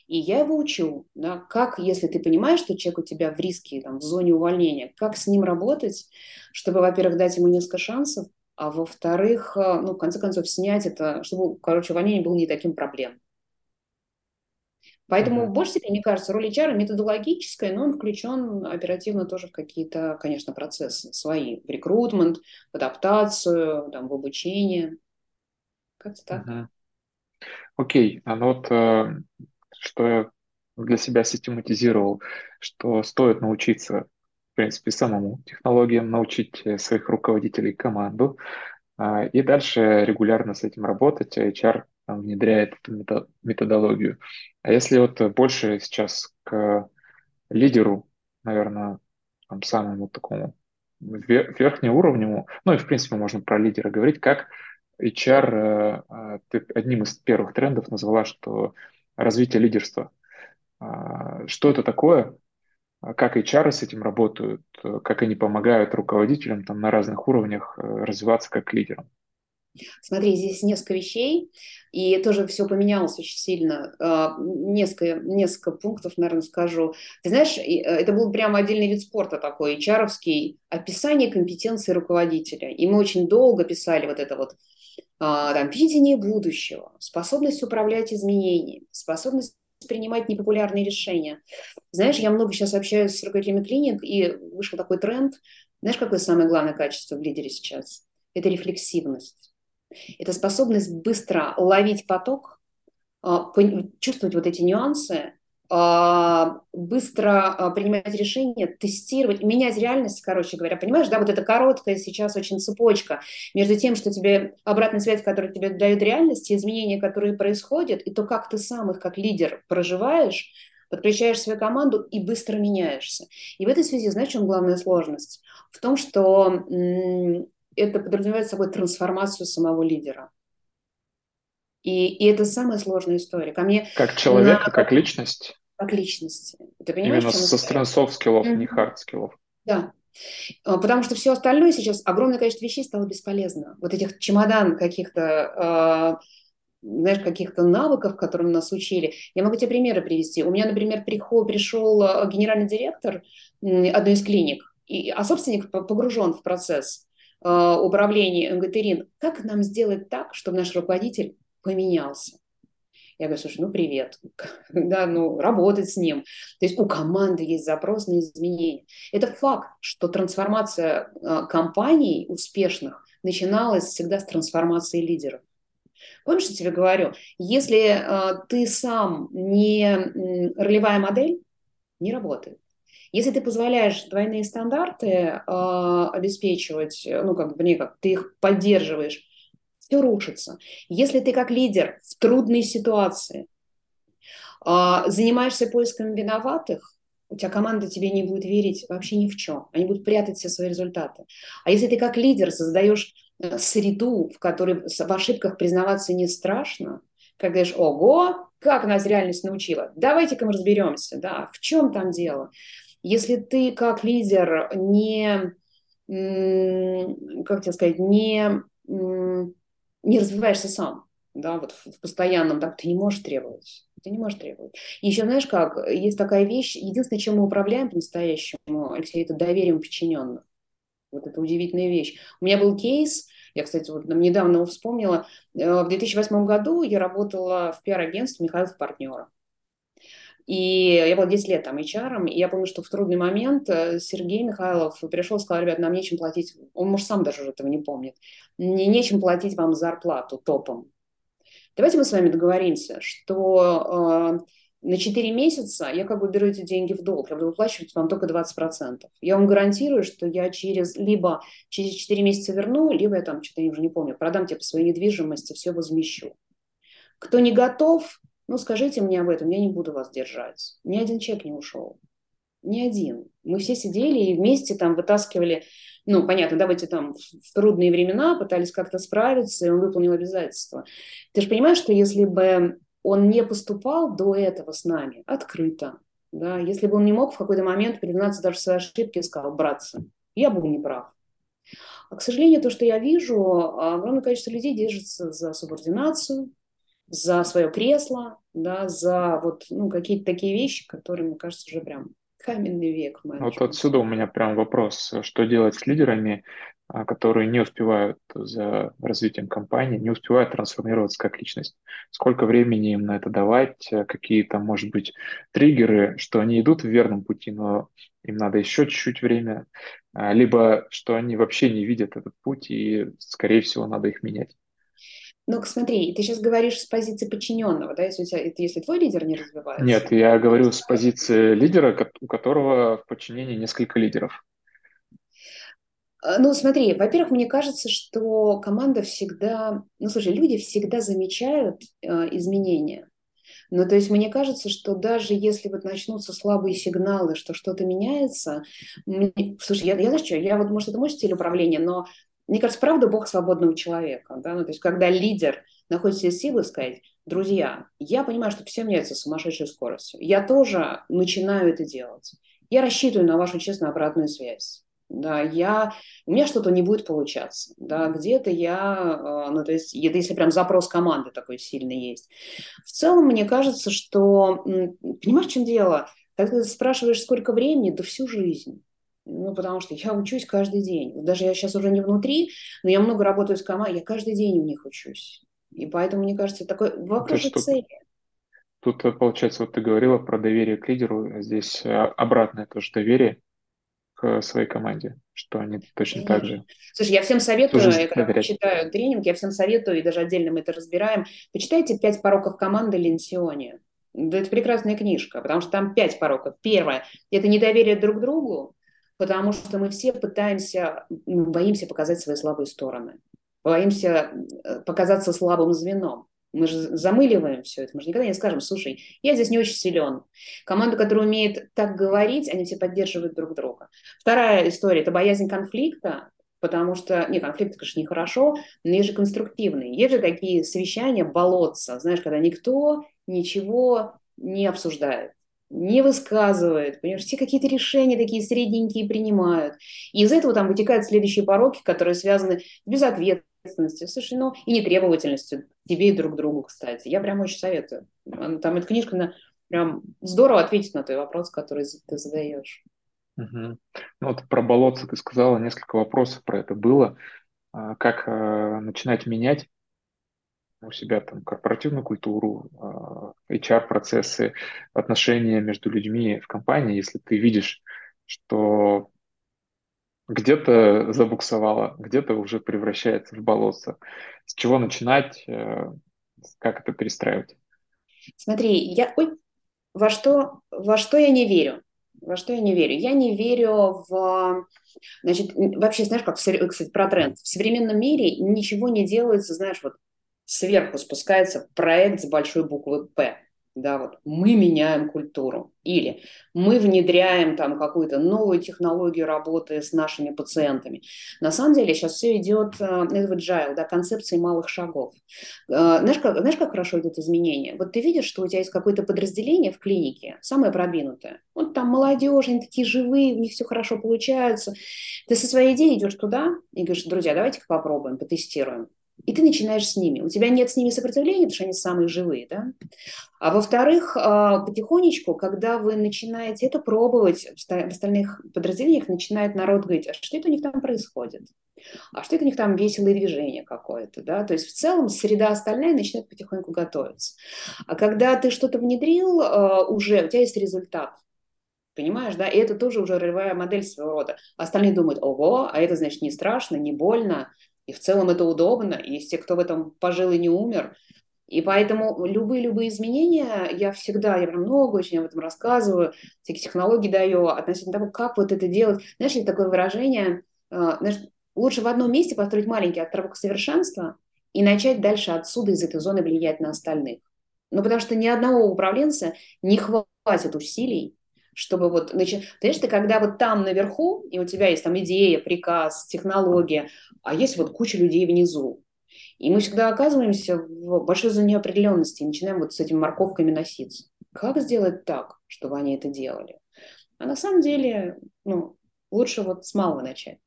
И я его учу, да, как, если ты понимаешь, что человек у тебя в риске, там, в зоне увольнения, как с ним работать, чтобы, во-первых, дать ему несколько шансов, а во-вторых, э, ну, в конце концов, снять это, чтобы, короче, увольнение было не таким проблемой. Поэтому в большей степени, мне кажется, роль HR методологическая, но он включен оперативно тоже в какие-то, конечно, процессы свои. В рекрутмент, в адаптацию, там, в обучение. Как-то так. Окей, а ну вот э, что я для себя систематизировал, что стоит научиться, в принципе, самому технологиям, научить э, своих руководителей команду, э, и дальше регулярно с этим работать. HR там, внедряет эту методологию. А если вот больше сейчас к лидеру, наверное, там, самому такому верхнеуровневому, ну и в принципе можно про лидера говорить, как HR, э, э, ты одним из первых трендов назвала, что развитие лидерства. А, что это такое? А как HR с этим работают? Как они помогают руководителям там, на разных уровнях э, развиваться как лидерам? Смотри, здесь несколько вещей, и тоже все поменялось очень сильно. А, несколько, несколько пунктов, наверное, скажу. Ты знаешь, это был прямо отдельный вид спорта такой, чаровский, описание компетенции руководителя. И мы очень долго писали вот это вот а, там, видение будущего, способность управлять изменениями, способность принимать непопулярные решения. Знаешь, я много сейчас общаюсь с руководителями клиник, и вышел такой тренд. Знаешь, какое самое главное качество в лидере сейчас? Это рефлексивность. Это способность быстро ловить поток, а, чувствовать вот эти нюансы а, быстро а, принимать решения, тестировать, менять реальность, короче говоря. Понимаешь, да, вот эта короткая сейчас очень цепочка между тем, что тебе обратная связь, которую тебе дает реальность, и изменения, которые происходят, и то, как ты сам их как лидер проживаешь, подключаешь свою команду и быстро меняешься. И в этой связи, знаешь, в чем главная сложность? В том, что это подразумевает собой трансформацию самого лидера. И, и это самая сложная история. Ко мне как человека, на... как личность? как личности. Ты понимаешь, Именно со стрэнсов скиллов, mm-hmm. не хард скиллов. Да. А, потому что все остальное сейчас, огромное количество вещей стало бесполезно. Вот этих чемодан каких-то, э, знаешь, каких-то навыков, которым нас учили. Я могу тебе примеры привести. У меня, например, приход, пришел а, генеральный директор одной из клиник, и, а собственник погружен в процесс э, управления МГТРИН. Как нам сделать так, чтобы наш руководитель поменялся? Я говорю, слушай, ну привет, да, ну работать с ним. То есть у команды есть запрос на изменения. Это факт, что трансформация э, компаний успешных начиналась всегда с трансформации лидеров. Помнишь, я тебе говорю? Если э, ты сам не ролевая модель, не работает. Если ты позволяешь двойные стандарты э, обеспечивать, ну, как бы, не как ты их поддерживаешь, все рушится. Если ты как лидер в трудной ситуации а, занимаешься поиском виноватых, у тебя команда тебе не будет верить вообще ни в чем. Они будут прятать все свои результаты. А если ты как лидер создаешь э, среду, в которой в ошибках признаваться не страшно, когда говоришь, ого, как нас реальность научила, давайте-ка мы разберемся, да, в чем там дело. Если ты как лидер не, как тебе сказать, не не развиваешься сам, да, вот в, постоянном, так ты не можешь требовать. Ты не можешь требовать. Еще знаешь как, есть такая вещь, единственное, чем мы управляем по-настоящему, Алексей, это доверием подчиненных. Вот это удивительная вещь. У меня был кейс, я, кстати, вот недавно вспомнила. Э, в 2008 году я работала в пиар-агентстве Михайлов партнера. И я была 10 лет там HR, и я помню, что в трудный момент э, Сергей Михайлов пришел и сказал, ребят, нам нечем платить, он, может, сам даже этого не помнит, не, нечем платить вам зарплату топом. Давайте мы с вами договоримся, что э, на 4 месяца я как бы беру эти деньги в долг, я буду выплачивать вам только 20%. Я вам гарантирую, что я через, либо через 4 месяца верну, либо я там, что-то я уже не помню, продам тебе по своей недвижимости, все возмещу. Кто не готов, ну, скажите мне об этом, я не буду вас держать. Ни один человек не ушел. Ни один. Мы все сидели и вместе там вытаскивали, ну, понятно, давайте там в трудные времена пытались как-то справиться, и он выполнил обязательства. Ты же понимаешь, что если бы он не поступал до этого с нами открыто, да, если бы он не мог в какой-то момент признаться даже в своей ошибке и сказал, братцы, я был неправ. А, к сожалению, то, что я вижу, огромное количество людей держится за субординацию, за свое кресло, да, за вот ну, какие-то такие вещи, которые, мне кажется, уже прям каменный век. Вот отсюда у меня прям вопрос, что делать с лидерами, а, которые не успевают за развитием компании, не успевают трансформироваться как личность. Сколько времени им на это давать, какие-то, может быть, триггеры, что они идут в верном пути, но им надо еще чуть-чуть время, а, либо что они вообще не видят этот путь, и, скорее всего, надо их менять. Ну, смотри, ты сейчас говоришь с позиции подчиненного, да, если, у тебя, если твой лидер не развивается? Нет, я говорю с позиции лидера, у которого в подчинении несколько лидеров. Э, Ну, смотри, во-первых, мне кажется, что команда всегда, ну, слушай, люди всегда замечают э, изменения. Ну, то есть мне кажется, что даже если вот начнутся слабые сигналы, что что-то меняется, мне- слушай, я, я знаешь что, я вот, может, это мой стиль управления, но мне кажется, правда, Бог свободного человека, да, ну, то есть когда лидер находит в себе силы сказать, друзья, я понимаю, что все меняется сумасшедшей скоростью, я тоже начинаю это делать, я рассчитываю на вашу честную обратную связь, да, я, у меня что-то не будет получаться, да, где-то я, э, ну, то есть, если прям запрос команды такой сильный есть. В целом, мне кажется, что, понимаешь, в чем дело? Когда ты спрашиваешь, сколько времени, да всю жизнь. Ну, потому что я учусь каждый день. Даже я сейчас уже не внутри, но я много работаю с командой, я каждый день у них учусь. И поэтому, мне кажется, такой вопрос тут, цели. тут, э, получается, вот ты говорила про доверие к лидеру, а здесь э, обратное тоже доверие к своей команде, что они точно так же Слушай, я всем советую, я когда читаю тренинг, я всем советую, и даже отдельно мы это разбираем, почитайте «Пять пороков команды» Ленсиони. Да, это прекрасная книжка, потому что там пять пороков. Первое– это недоверие друг другу, потому что мы все пытаемся, ну, боимся показать свои слабые стороны, боимся э, показаться слабым звеном. Мы же замыливаем все это. Мы же никогда не скажем, слушай, я здесь не очень силен. Команда, которая умеет так говорить, они все поддерживают друг друга. Вторая история– это боязнь конфликта, потому что, не, конфликт, конечно, нехорошо, но есть же конструктивные. Есть же такие совещания, болотца, знаешь, когда никто ничего не обсуждает не высказывает, понимаешь, все какие-то решения такие средненькие принимают. И из этого там вытекают следующие пороки, которые связаны с безответственностью, слушай, ну, и нетребовательностью тебе и друг другу, кстати. Я прям очень советую. Там эта книжка на, прям здорово ответит на твой вопрос, который ты задаешь. Мгм. Ну вот про болотце ты сказала, несколько вопросов про это было. А, Как э, начинать менять у себя там корпоративную культуру, а, HR-процессы, отношения между людьми в компании, если ты видишь, что где-то забуксовало, где-то уже превращается в болото. С чего начинать, э, как это перестраивать? Смотри, я, ой, во что, во что я не верю? Во что я не верю? Я не верю в... Значит, вообще, знаешь, как, кстати, про тренд. В современном мире ничего не делается, знаешь, вот сверху спускается проект с большой буквы «П». Да, вот мы меняем культуру. Или мы внедряем там какую-то новую технологию работы с нашими пациентами. На самом деле сейчас все идет, э, вот agile, да, концепции малых шагов. Э, Знаешь как, знаешь, как хорошо идут изменения? Вот ты видишь, что у тебя есть какое-то подразделение в клинике, самое продвинутое. Вот там молодежь, они такие живые, у них все хорошо получается. Ты со своей идеей идешь туда и говоришь, друзья, давайте-ка попробуем, потестируем. И ты начинаешь с ними. У тебя нет с ними сопротивления, потому что они самые живые, да? А во-вторых, а, потихонечку, когда вы начинаете это пробовать, в остальных подразделениях начинает народ говорить, а что это у них там происходит? А что это у них там веселое движение какое-то, да? То есть в целом среда остальная начинает потихоньку готовиться. А когда ты что-то внедрил а, уже, у тебя есть результат, Понимаешь, да? И это тоже уже ролевая модель своего рода. Остальные думают, ого, а это значит не страшно, не больно, и в целом это удобно, есть те, кто в этом пожил и не умер. И поэтому любые-любые изменения, я всегда, я прям много очень об этом рассказываю, всякие технологии даю относительно того, как вот это делать. Знаешь, есть такое выражение, э, знаешь, лучше в одном месте построить маленький островок совершенства и начать дальше отсюда из этой зоны влиять на остальных. Ну, потому что ни одного управленца не хватит усилий, чтобы вот начать... Знаешь, ты когда вот там наверху, и у тебя есть там идея, приказ, технология, а есть вот куча людей внизу. И мы всегда оказываемся в большой зоне неопределенности и начинаем вот с этими морковками носиться. Как сделать так, чтобы они это делали? А на самом деле, ну, лучше вот с малого начать.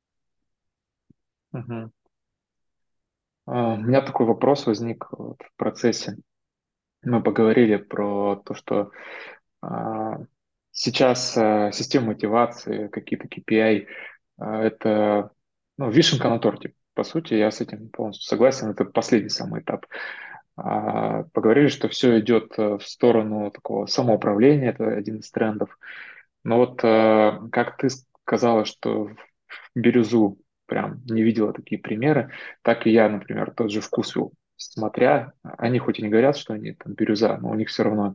А, У меня такой вопрос возник вот в процессе. Мы поговорили про то, что а, сейчас а, система мотивации, какие-то KPI, а, это ну, вишенка на торте. По сути, я с этим полностью согласен. Это последний самый этап. А, Поговорили, что все идет э, в сторону такого самоуправления, это один из трендов. Но вот э, как ты сказала, что в бирюзу прям не видела такие примеры, так и я, например, тот же вкусвилл, смотря, они хоть и не говорят, что они там бирюза, но у них все равно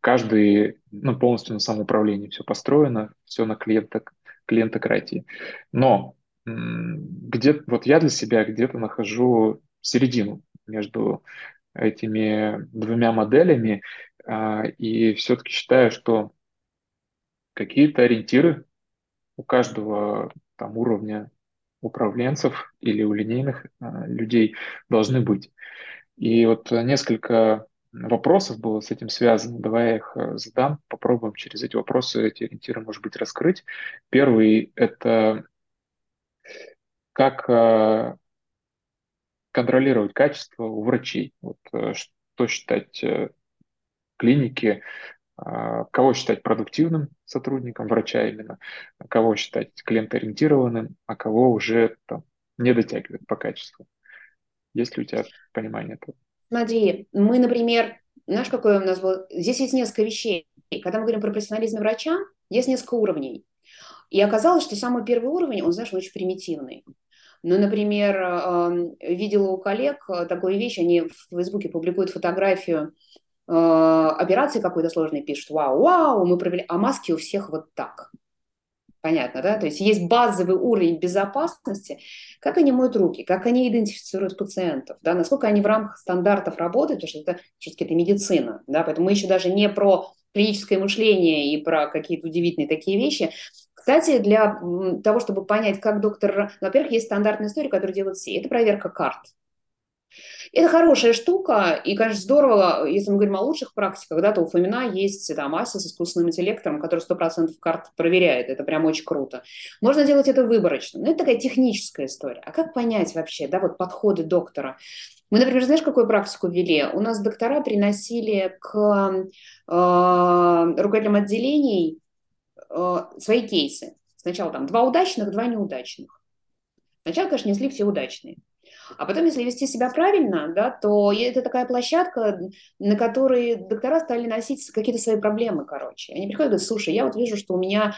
каждый, ну, полностью на самоуправлении все построено, все на клиента, клиентократии. Но где вот я для себя где-то нахожу середину между этими двумя моделями а, и все-таки считаю, что какие-то ориентиры у каждого там уровня управленцев или у линейных а, людей должны быть. И вот несколько вопросов было с этим связано. Давай я их э, задам, попробуем через эти вопросы эти ориентиры, может быть, раскрыть. Первый — это как э, контролировать качество у врачей. Вот, э, что считать клиники, кого считать продуктивным сотрудником врача именно, кого считать клиентоориентированным, а кого уже там, не дотягивает по качеству. Есть ли у тебя понимание этого? Смотри, мы, например, знаешь, какое у нас было? Здесь есть несколько вещей. Когда мы говорим про профессионализм врача, есть несколько уровней. И оказалось, что самый первый уровень, он, знаешь, очень примитивный. Ну, например, эм, видела у коллег такую вещь, они в Фейсбуке публикуют фотографию э, операции какой-то сложной, пишут, вау, вау, мы провели, а маски у всех вот так. Понятно, да? То есть есть базовый уровень безопасности, как они моют руки, как они идентифицируют пациентов, да, насколько они в рамках стандартов работают, потому что это все-таки это медицина, да, поэтому мы еще даже не про клиническое мышление и про какие-то удивительные такие вещи. Кстати, для того, чтобы понять, как доктор... Во-первых, есть стандартная история, которую делают все. Это проверка карт. Это хорошая штука, и, конечно, здорово, если мы говорим о лучших практиках, да, то у Фомина есть там масса с искусственным интеллектом, который 100% карт проверяет, это прям очень круто. Можно делать это выборочно, но это такая техническая история. А как понять вообще, да, вот подходы доктора? Мы, например, знаешь, какую практику ввели? У нас доктора приносили к э, руководителям отделений э, свои кейсы. Сначала там два удачных, два неудачных. Сначала, конечно, несли все удачные. А потом, если вести себя правильно, да, то это такая площадка, на которой доктора стали носить какие-то свои проблемы, короче. Они приходят и говорят, слушай, я вот вижу, что у меня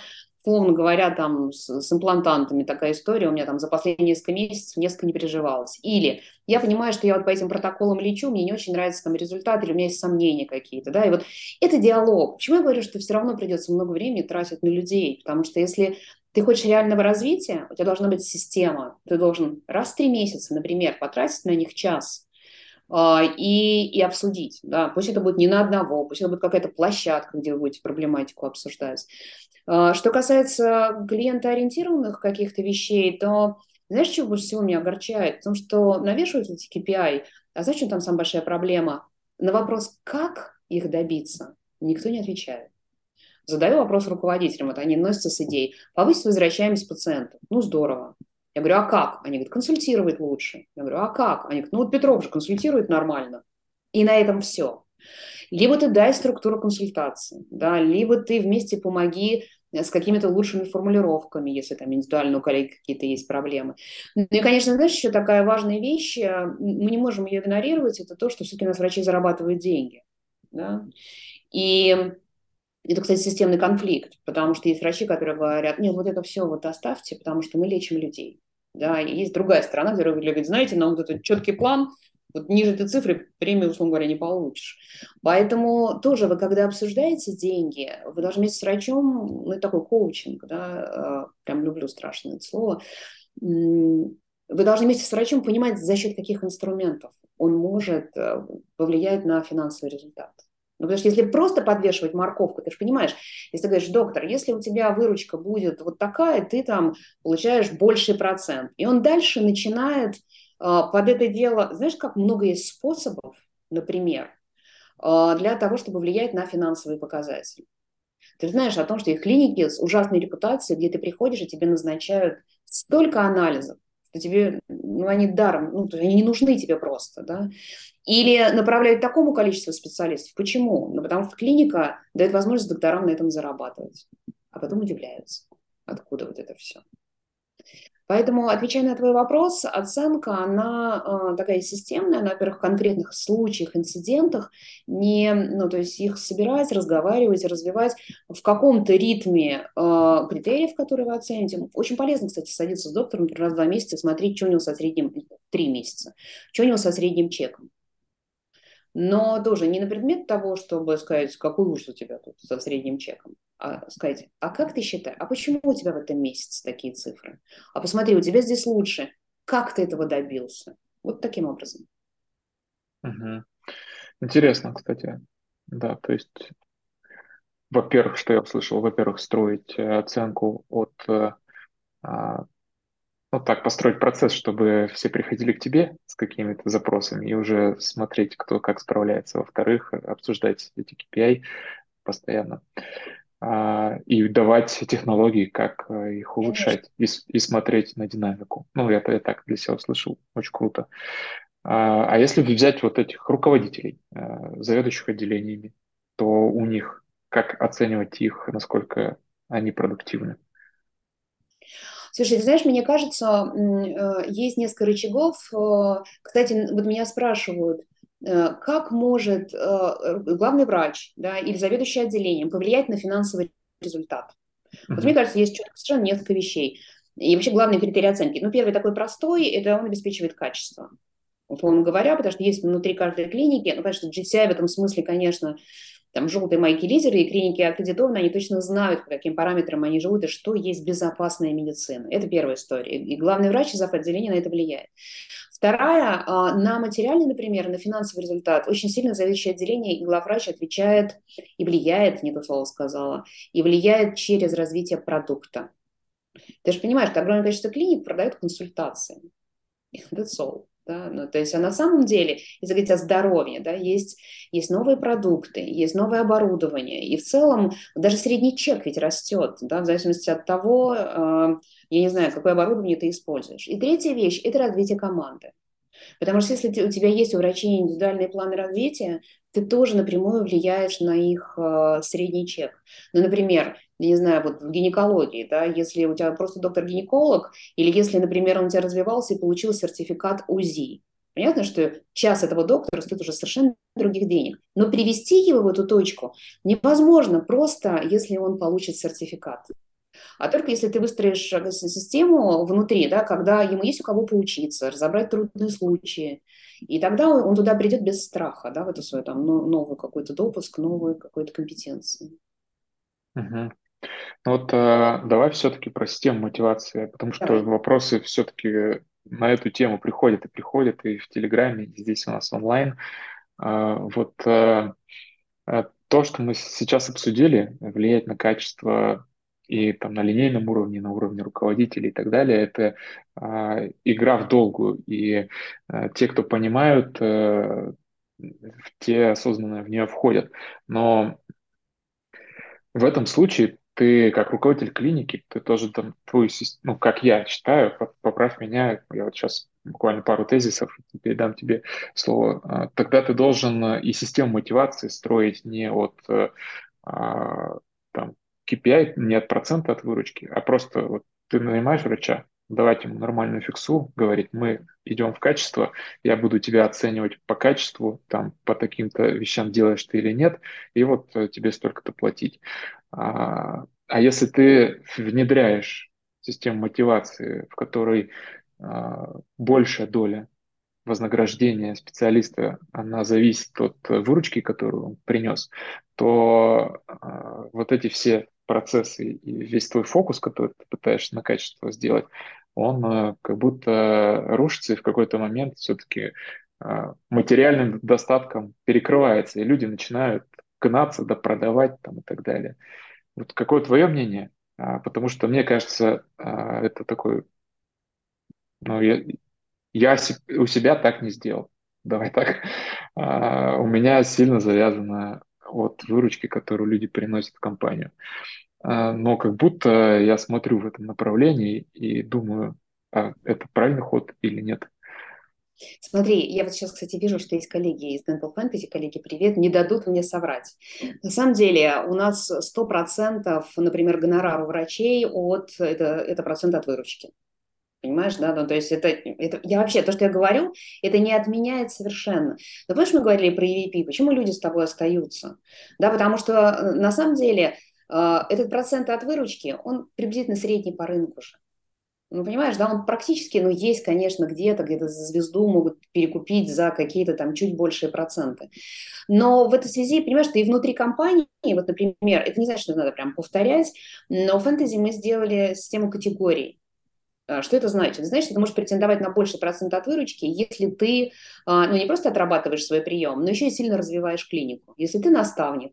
условно говоря, там с, с имплантантами такая история, у меня там за последние несколько месяцев несколько не переживалось. Или я понимаю, что я вот по этим протоколам лечу, мне не очень нравится там результат, или у меня есть сомнения какие-то, да, и вот это диалог. Почему я говорю, что все равно придется много времени тратить на людей? Потому что если ты хочешь реального развития, у тебя должна быть система. Ты должен раз в три месяца, например, потратить на них час а, и, и обсудить. Да? Пусть это будет не на одного, пусть это будет какая-то площадка, где вы будете проблематику обсуждать. А, что касается клиентоориентированных каких-то вещей, то знаешь, что больше всего меня огорчает? В том, что навешивают эти KPI, а зачем там самая большая проблема? На вопрос, как их добиться, никто не отвечает. Задаю вопрос руководителям, вот они носятся с идеей, повысить возвращаемость пациентов. Ну, здорово. Я говорю, а как? Они говорят, консультировать лучше. Я говорю, а как? Они говорят, ну вот Петров же консультирует нормально. И на этом все. Либо ты дай структуру консультации, да, либо ты вместе помоги с какими-то лучшими формулировками, если там индивидуально у коллег какие-то есть проблемы. Ну и, конечно, знаешь, еще такая важная вещь, э, мы не можем ее игнорировать, это то, что все-таки у нас врачи зарабатывают деньги. Да? И это, кстати, системный конфликт, потому что есть врачи, которые говорят, нет, вот это все вот оставьте, потому что мы лечим людей. Да, и есть другая сторона, которая говорит, знаете, нам вот этот четкий план, вот ниже этой цифры премию, условно говоря, не получишь. Поэтому тоже вы, когда обсуждаете деньги, вы должны вместе с врачом, ну, это такой коучинг, да, э, прям люблю страшное это слово, вы должны вместе с врачом понимать, за счет каких инструментов он может э, повлиять на финансовый результат. Ну, потому что если просто подвешивать морковку, ты же понимаешь, если говоришь, доктор, если у тебя выручка будет вот такая, ты там получаешь больший процент. И он дальше начинает э, под это дело, знаешь, как много есть способов, например, э, для того, чтобы влиять на финансовые показатели. Ты знаешь о том, что есть клиники с ужасной репутацией, где ты приходишь, и тебе назначают столько анализов, что тебе, ну, они даром, ну, они не нужны тебе просто, да. Или направляют такому количеству специалистов. Почему? Ну, потому что клиника дает возможность докторам на этом зарабатывать. А потом удивляются, откуда вот это все. Поэтому, отвечая на твой вопрос, оценка, она э, такая системная, она, во-первых, в конкретных случаях, инцидентах, не, ну, то есть их собирать, разговаривать, развивать в каком-то ритме э, критериев, которые вы оцените. Очень полезно, кстати, садиться с доктором раз в два месяца, смотреть, что у него со средним, три месяца, что у него со средним чеком но тоже не на предмет того, чтобы сказать, какой уж у тебя тут со средним чеком, а сказать, а как ты считаешь, а почему у тебя в этом месяце такие цифры? А посмотри, у тебя здесь лучше. Как ты этого добился? Вот таким образом. Угу. Интересно, кстати. Да, то есть, во-первых, что я услышал, во-первых, строить э, оценку от э, а, ну так, построить процесс, чтобы все приходили к тебе с какими-то запросами и уже смотреть, кто как справляется. Во-вторых, обсуждать эти KPI постоянно. А, и давать технологии, как э, их улучшать и, и смотреть на динамику. Ну, это я так для себя услышал. Очень круто. А, а если взять вот этих руководителей, э, заведующих отделениями, то у них как оценивать их, насколько они продуктивны? Слушай, ты знаешь, мне кажется, э, есть несколько рычагов. Э, кстати, вот меня спрашивают, э, как может главный врач да, или заведующий отделением повлиять на финансовый результат? Вот мне кажется, есть совершенно несколько вещей. И вообще главный критерий оценки. Ну, первый такой простой, это он обеспечивает качество. Условно говоря, потому что есть внутри каждой клиники, ну, конечно, GCI в этом смысле, конечно, там желтые майки лидеры и клиники аккредитованы, они точно знают, по каким параметрам они живут и что есть безопасная медицина. Это первая история. И главный врач из отделения на это влияет. Вторая, а, на материальный, например, на финансовый результат очень сильно зависящее отделение, и главврач отвечает и влияет, не то слово сказала, и влияет через развитие продукта. Ты же понимаешь, что огромное количество клиник продают консультации. That's all. Да? Ну, то есть, а на самом деле, если говорить о здоровье, да, есть, есть новые продукты, есть новое оборудование, и в целом даже средний чек ведь растет, да, в зависимости от того, э, я не знаю, какое оборудование ты используешь. И третья вещь – это развитие команды. Потому что если у тебя есть у врачей индивидуальные планы развития, ты тоже напрямую влияешь на их э, средний чек. Ну, например, не знаю, вот в гинекологии, да, если у тебя просто доктор-гинеколог, или если, например, он у тебя развивался и получил сертификат УЗИ, Понятно, что час этого доктора стоит уже совершенно других денег. Но привести его в эту точку невозможно просто, если он получит сертификат. А только если ты выстроишь э, систему внутри, да, когда ему есть у кого поучиться, разобрать трудные случаи, и тогда он, туда придет без страха, да, в эту свою там новый какой-то допуск, новую какую-то компетенцию. Угу. Ну вот э, давай все-таки про систему мотивации, потому что давай. вопросы все-таки на эту тему приходят и приходят и в Телеграме, и здесь у нас онлайн. Э, вот э, э то, что мы сейчас обсудили, влияет на качество и там на линейном уровне, на уровне руководителей и так далее, это э, игра в долгую. И э, те, кто понимают, э, те осознанно в нее входят. Но в этом случае ты как руководитель клиники, ты тоже там твою, ну, как я считаю, поправь меня, я вот сейчас буквально пару тезисов передам тебе слово, а, тогда ты должен э, и систему мотивации строить не от э, а, там, KPI, не от процента от выручки, а просто вот ты нанимаешь врача, давать ему нормальную фиксу, говорить, мы идем в качество, я буду тебя оценивать по качеству, там, по таким-то вещам делаешь ты или нет, и вот э, тебе столько-то платить. А, а если ты внедряешь систему мотивации, в которой а, большая доля вознаграждения специалиста, она зависит от выручки, которую он принес, то а, вот эти все процессы и весь твой фокус, который ты пытаешься на качество сделать, он как будто рушится и в какой-то момент все-таки материальным достатком перекрывается, и люди начинают гнаться, да продавать там и так далее. Вот какое твое мнение? А, потому что мне кажется, а, это такой, ну, я, я у себя так не сделал. Давай так. А, у меня сильно завязано от выручки, которую люди приносят в компанию. Но как будто я смотрю в этом направлении и думаю, а это правильный ход или нет. Смотри, я вот сейчас, кстати, вижу, что есть коллеги из Dental Fantasy, коллеги, привет, не дадут мне соврать. На самом деле у нас 100%, например, гонорар у врачей от, это, это процент от выручки. Понимаешь, да? Ну, то есть это, это, я вообще, то, что я говорю, это не отменяет совершенно. Но помнишь, мы говорили про EVP, почему люди с тобой остаются? Да, потому что э, на самом деле э, этот процент от выручки, он приблизительно средний по рынку же. Ну, понимаешь, да, он практически, ну, есть, конечно, где-то, где-то за звезду могут перекупить за какие-то там чуть большие проценты. Но в этой связи, понимаешь, ты и внутри компании, вот, например, это не значит, что надо прям повторять, но в фэнтези мы сделали систему категорий. А, что это значит? Это значит, что ты можешь претендовать на больше процент от выручки, если ты а, ну, не просто отрабатываешь свой прием, но еще и сильно развиваешь клинику. Если ты наставник,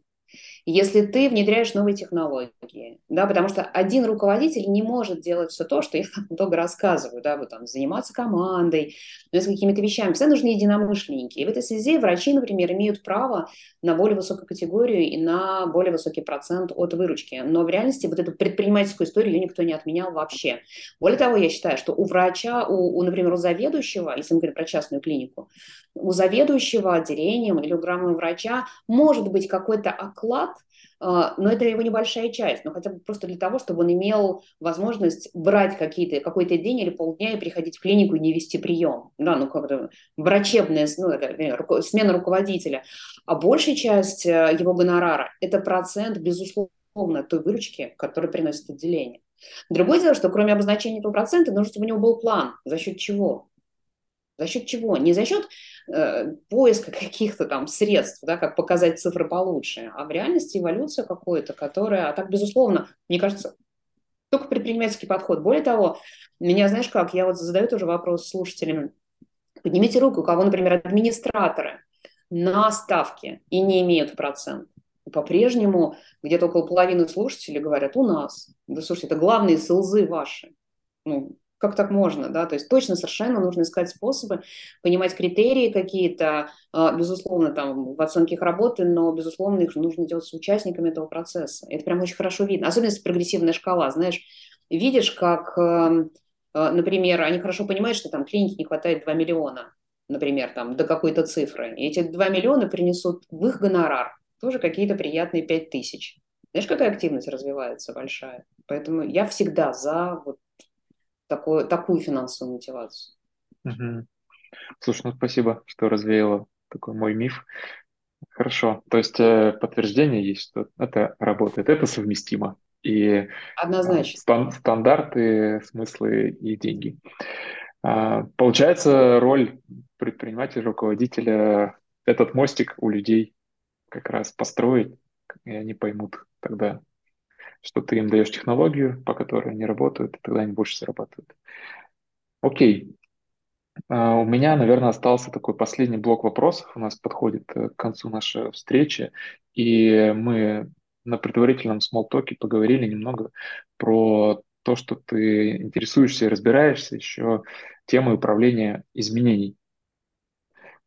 если ты внедряешь новые технологии, да, потому что один руководитель не может делать все то, что я долго рассказываю, да, вот там заниматься командой, ну, с какими-то вещами. Все нужны единомышленники. И в этой связи врачи, например, имеют право на более высокую категорию и на более высокий процент от выручки. Но в реальности вот эту предпринимательскую историю ее никто не отменял вообще. Более того, я считаю, что у врача, у, у например, у заведующего, если мы говорим про частную клинику, у заведующего отделением или у главного врача может быть какой-то оклад, а, но это его небольшая часть, но хотя бы просто для того, чтобы он имел возможность брать какие-то, какой-то день или полдня и приходить в клинику и не вести прием. Да, ну как-то врачебная ну, это, смена руководителя. А большая часть э, его гонорара – это процент, безусловно, той выручки, которую приносит отделение. Другое дело, что кроме обозначения этого процента, нужно, чтобы у него был план, за счет чего. За счет чего? Не за счет э, поиска каких-то там средств, да, как показать цифры получше, а в реальности эволюция какой-то, которая, а так, безусловно, мне кажется, только предпринимательский подход. Более того, меня, знаешь как, я вот задаю тоже вопрос слушателям. Поднимите руку, у кого, например, администраторы на ставке и не имеют процент. По-прежнему где-то около половины слушателей говорят, у нас. Да слушайте, это главные сылзы ваши. Ну, как так можно, да, то есть точно совершенно нужно искать способы, понимать критерии какие-то, а, безусловно, там, в оценке их работы, но, безусловно, их нужно делать с участниками этого процесса. Это прям очень хорошо видно, особенно если прогрессивная шкала, знаешь, видишь, как, эм, э, например, они хорошо понимают, что там клинике не хватает 2 миллиона, например, там, до какой-то цифры, и эти 2 миллиона принесут в их гонорар тоже какие-то приятные 5 тысяч. Знаешь, какая активность развивается большая? Поэтому я всегда за вот такую, такую финансовую мотивацию. Угу. Слушай, ну спасибо, что развеяло такой мой миф. Хорошо, то есть э, подтверждение есть, что это работает, это совместимо. И э, Однозначно. стан- стандарты, смыслы и деньги. А, получается, роль предпринимателя, руководителя этот мостик у людей как раз построить, и они поймут тогда, что ты им даешь технологию, по которой они работают, и тогда они больше зарабатывают. Окей. Uh, у меня, наверное, остался такой последний блок вопросов. У нас подходит э, к концу наша встречи, и мы на предварительном смолтоке поговорили немного про то, что ты интересуешься и разбираешься еще темой управления изменений.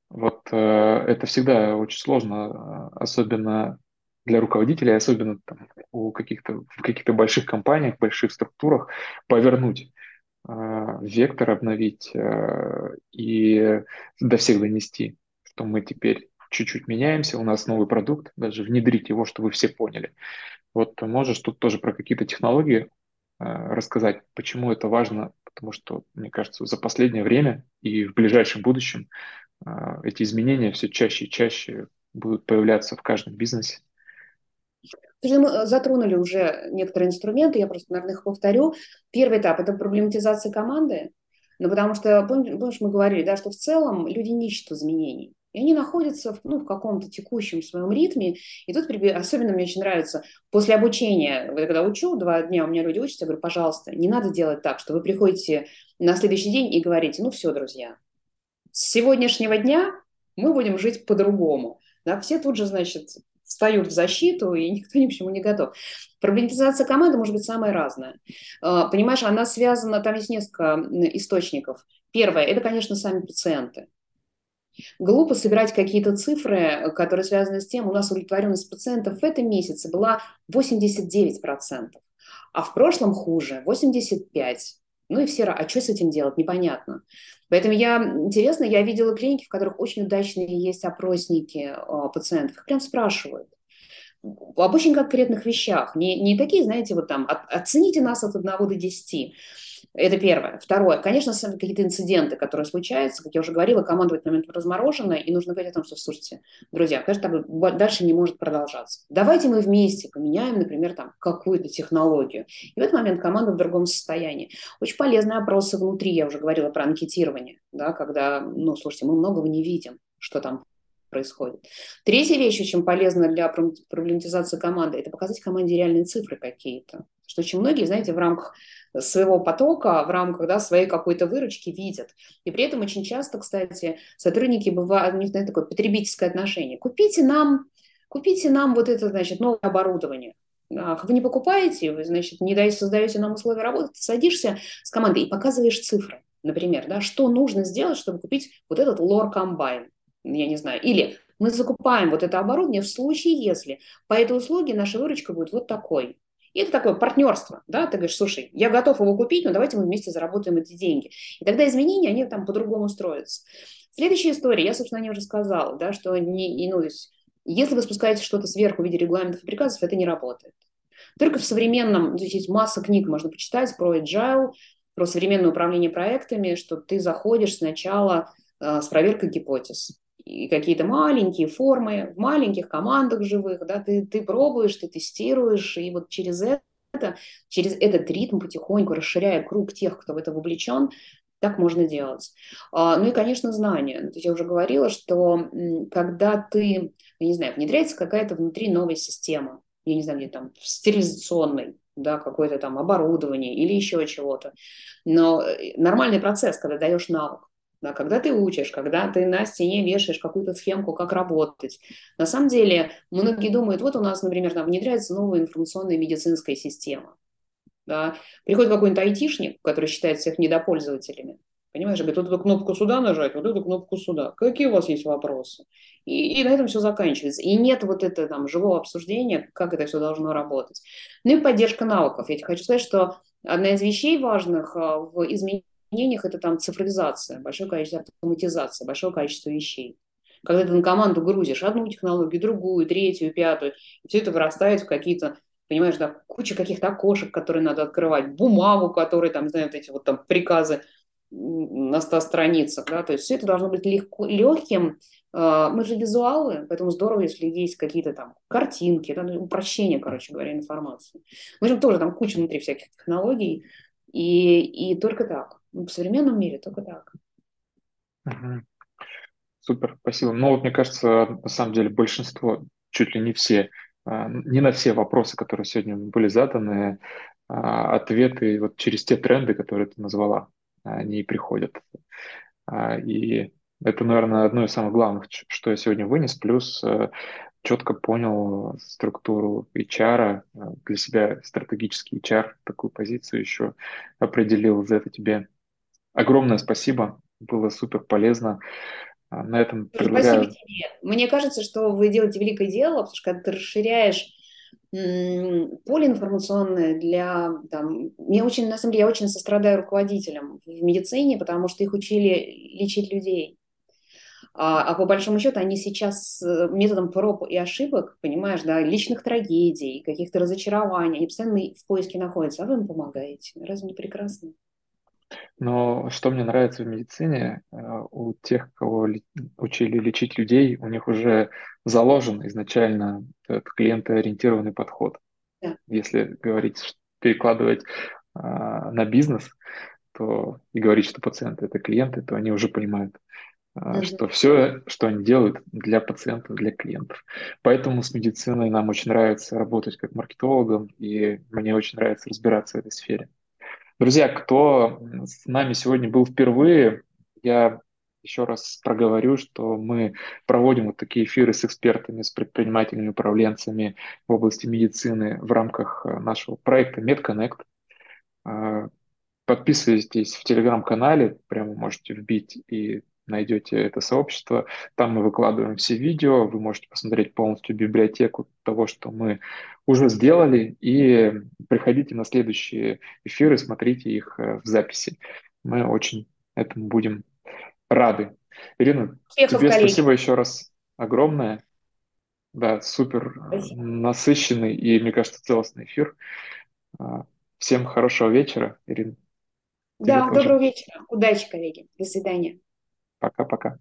Вот э, это всегда очень сложно, э, особенно для руководителей, особенно там, у каких-то, в каких-то больших компаниях, больших структурах, повернуть э, вектор, обновить э, и до всех донести, что мы теперь чуть-чуть меняемся, у нас новый продукт, даже внедрить его, чтобы все поняли. Вот можешь тут тоже про какие-то технологии э, рассказать, почему это важно, потому что, мне кажется, за последнее время и в ближайшем будущем э, эти изменения все чаще и чаще будут появляться в каждом бизнесе. Мы э, затронули уже некоторые инструменты, я просто, наверное, их повторю. Первый этап – это проблематизация команды, ну, потому что, помнишь, мы говорили, да, что в целом люди не ищут изменений. И они находятся в, ну, в каком-то текущем своем ритме. И тут особенно мне очень нравится, после обучения, когда учу, два дня у меня люди учатся, я говорю, пожалуйста, не надо делать так, что вы приходите на следующий день и говорите, ну все, друзья, с сегодняшнего дня мы будем жить по-другому. Да, все тут же, значит, встают в защиту, и никто ни к чему не готов. Проблематизация команды может быть самая разная. А, понимаешь, она связана, там есть несколько источников. Первое, это, конечно, сами пациенты. Глупо собирать какие-то цифры, которые связаны с тем, у нас удовлетворенность пациентов в этом месяце была 89%, а в прошлом хуже, 85%. Ну и все, а что с этим делать, непонятно. Поэтому я, интересно, я видела клиники, в которых очень удачные есть опросники э, пациентов. Их прям спрашивают об очень конкретных вещах. Не, не такие, знаете, вот там, от, оцените нас от 1 до 10. Это первое. Второе. Конечно, какие-то инциденты, которые случаются, как я уже говорила, команда в этот момент разморожена, и нужно говорить о том, что, слушайте, друзья, конечно, так дальше не может продолжаться. Давайте мы вместе поменяем, например, там какую-то технологию. И в этот момент команда в другом состоянии. Очень полезные опросы внутри, я уже говорила про анкетирование, да, когда, ну, слушайте, мы многого не видим, что там происходит. Третья вещь очень полезна для проблематизации команды – это показать команде реальные цифры какие-то. Что очень многие, знаете, в рамках своего потока, в рамках да, своей какой-то выручки видят. И при этом очень часто, кстати, сотрудники бывают, у них знаете, такое потребительское отношение. Купите нам, купите нам вот это, значит, новое оборудование. Вы не покупаете, вы, значит, не даете, создаете нам условия работы, ты садишься с командой и показываешь цифры, например, да, что нужно сделать, чтобы купить вот этот лор комбайн, я не знаю, или мы закупаем вот это оборудование в случае, если по этой услуге наша выручка будет вот такой. И это такое партнерство, да, ты говоришь, слушай, я готов его купить, но давайте мы вместе заработаем эти деньги. И тогда изменения, они там по-другому строятся. Следующая история, я, собственно, не уже сказала, да, что не, ну, если вы спускаете что-то сверху в виде регламентов и приказов, это не работает. Только в современном, здесь есть масса книг, можно почитать про agile, про современное управление проектами, что ты заходишь сначала э, с проверкой гипотез и какие-то маленькие формы, в маленьких командах живых, да, ты, ты пробуешь, ты тестируешь, и вот через это, через этот ритм потихоньку расширяя круг тех, кто в это вовлечен, так можно делать. А, ну и, конечно, знания. То есть я уже говорила, что когда ты, я не знаю, внедряется какая-то внутри новая система, я не знаю, где там, стерилизационный, да, какое-то там оборудование или еще чего-то. Но э, нормальный процесс, когда даешь навык, да, когда ты учишь, когда ты на стене вешаешь какую-то схемку, как работать. На самом деле, многие думают, вот у нас, например, там внедряется новая информационная медицинская система. Да. Приходит какой-нибудь айтишник, который считает всех недопользователями. Понимаешь, говорит, вот эту кнопку сюда нажать, вот эту кнопку сюда. Какие у вас есть вопросы? И, и на этом все заканчивается. И нет вот этого там живого обсуждения, как это все должно работать. Ну и поддержка навыков. Я тебе хочу сказать, что одна из вещей важных а, в изменении изменениях это там цифровизация, большое количество автоматизации, большое количество вещей. Когда ты на команду грузишь одну технологию, другую, третью, пятую, и все это вырастает в какие-то, понимаешь, да, куча каких-то окошек, которые надо открывать, бумагу, которые там, знают эти вот там приказы на 100 страницах, да, то есть все это должно быть легко, легким. А, мы же визуалы, поэтому здорово, если есть какие-то там картинки, да, ну, упрощение, короче говоря, информации. Мы же тоже там куча внутри всяких технологий, и, и только так. В современном мире только так. Угу. Супер, спасибо. Ну вот мне кажется, на самом деле большинство, чуть ли не все, а, не на все вопросы, которые сегодня были заданы, а, ответы вот через те тренды, которые ты назвала, они приходят. А, и это, наверное, одно из самых главных, что я сегодня вынес, плюс э, четко понял структуру HR, для себя стратегический HR, такую позицию еще определил. За это тебе огромное спасибо, было супер полезно. А, на этом предлагаю... Спасибо тебе. Мне кажется, что вы делаете великое дело, потому что когда ты расширяешь поле информационное для... Там, мне очень, на самом деле, я очень сострадаю руководителям в медицине, потому что их учили лечить людей. А, а по большому счету они сейчас методом проб и ошибок, понимаешь, да, личных трагедий, каких-то разочарований, они постоянно в поиске находятся, а вы им помогаете. Разве не прекрасно? Но что мне нравится в медицине, э, у тех, кого учили лечить людей, у них уже заложен изначально этот клиентоориентированный подход. Да. Если говорить, перекладывать а, на бизнес, то и говорить, что пациенты это клиенты, то они уже понимают, а, что все, что они делают для пациентов, для клиентов. Поэтому с медициной нам очень нравится работать как маркетологам, и мне очень нравится разбираться в этой сфере. Друзья, кто с нами сегодня был впервые, я еще раз проговорю, что мы проводим вот такие эфиры с экспертами, с предпринимателями, управленцами в области медицины в рамках э, нашего проекта MedConnect. А, подписывайтесь в телеграм-канале, прямо можете вбить и найдете это сообщество. Там мы выкладываем все видео, вы можете посмотреть полностью библиотеку того, что мы уже сделали, и приходите на следующие эфиры, смотрите их э, в записи. Мы очень этому будем рады. Ирина, Успехов, тебе коллеги. спасибо еще раз огромное. Да, супер э, спасибо. насыщенный и, мне кажется, целостный эфир. А, всем хорошего вечера, Ирина. Да, доброго вечера. Удачи, коллеги. До свидания. Пока-пока.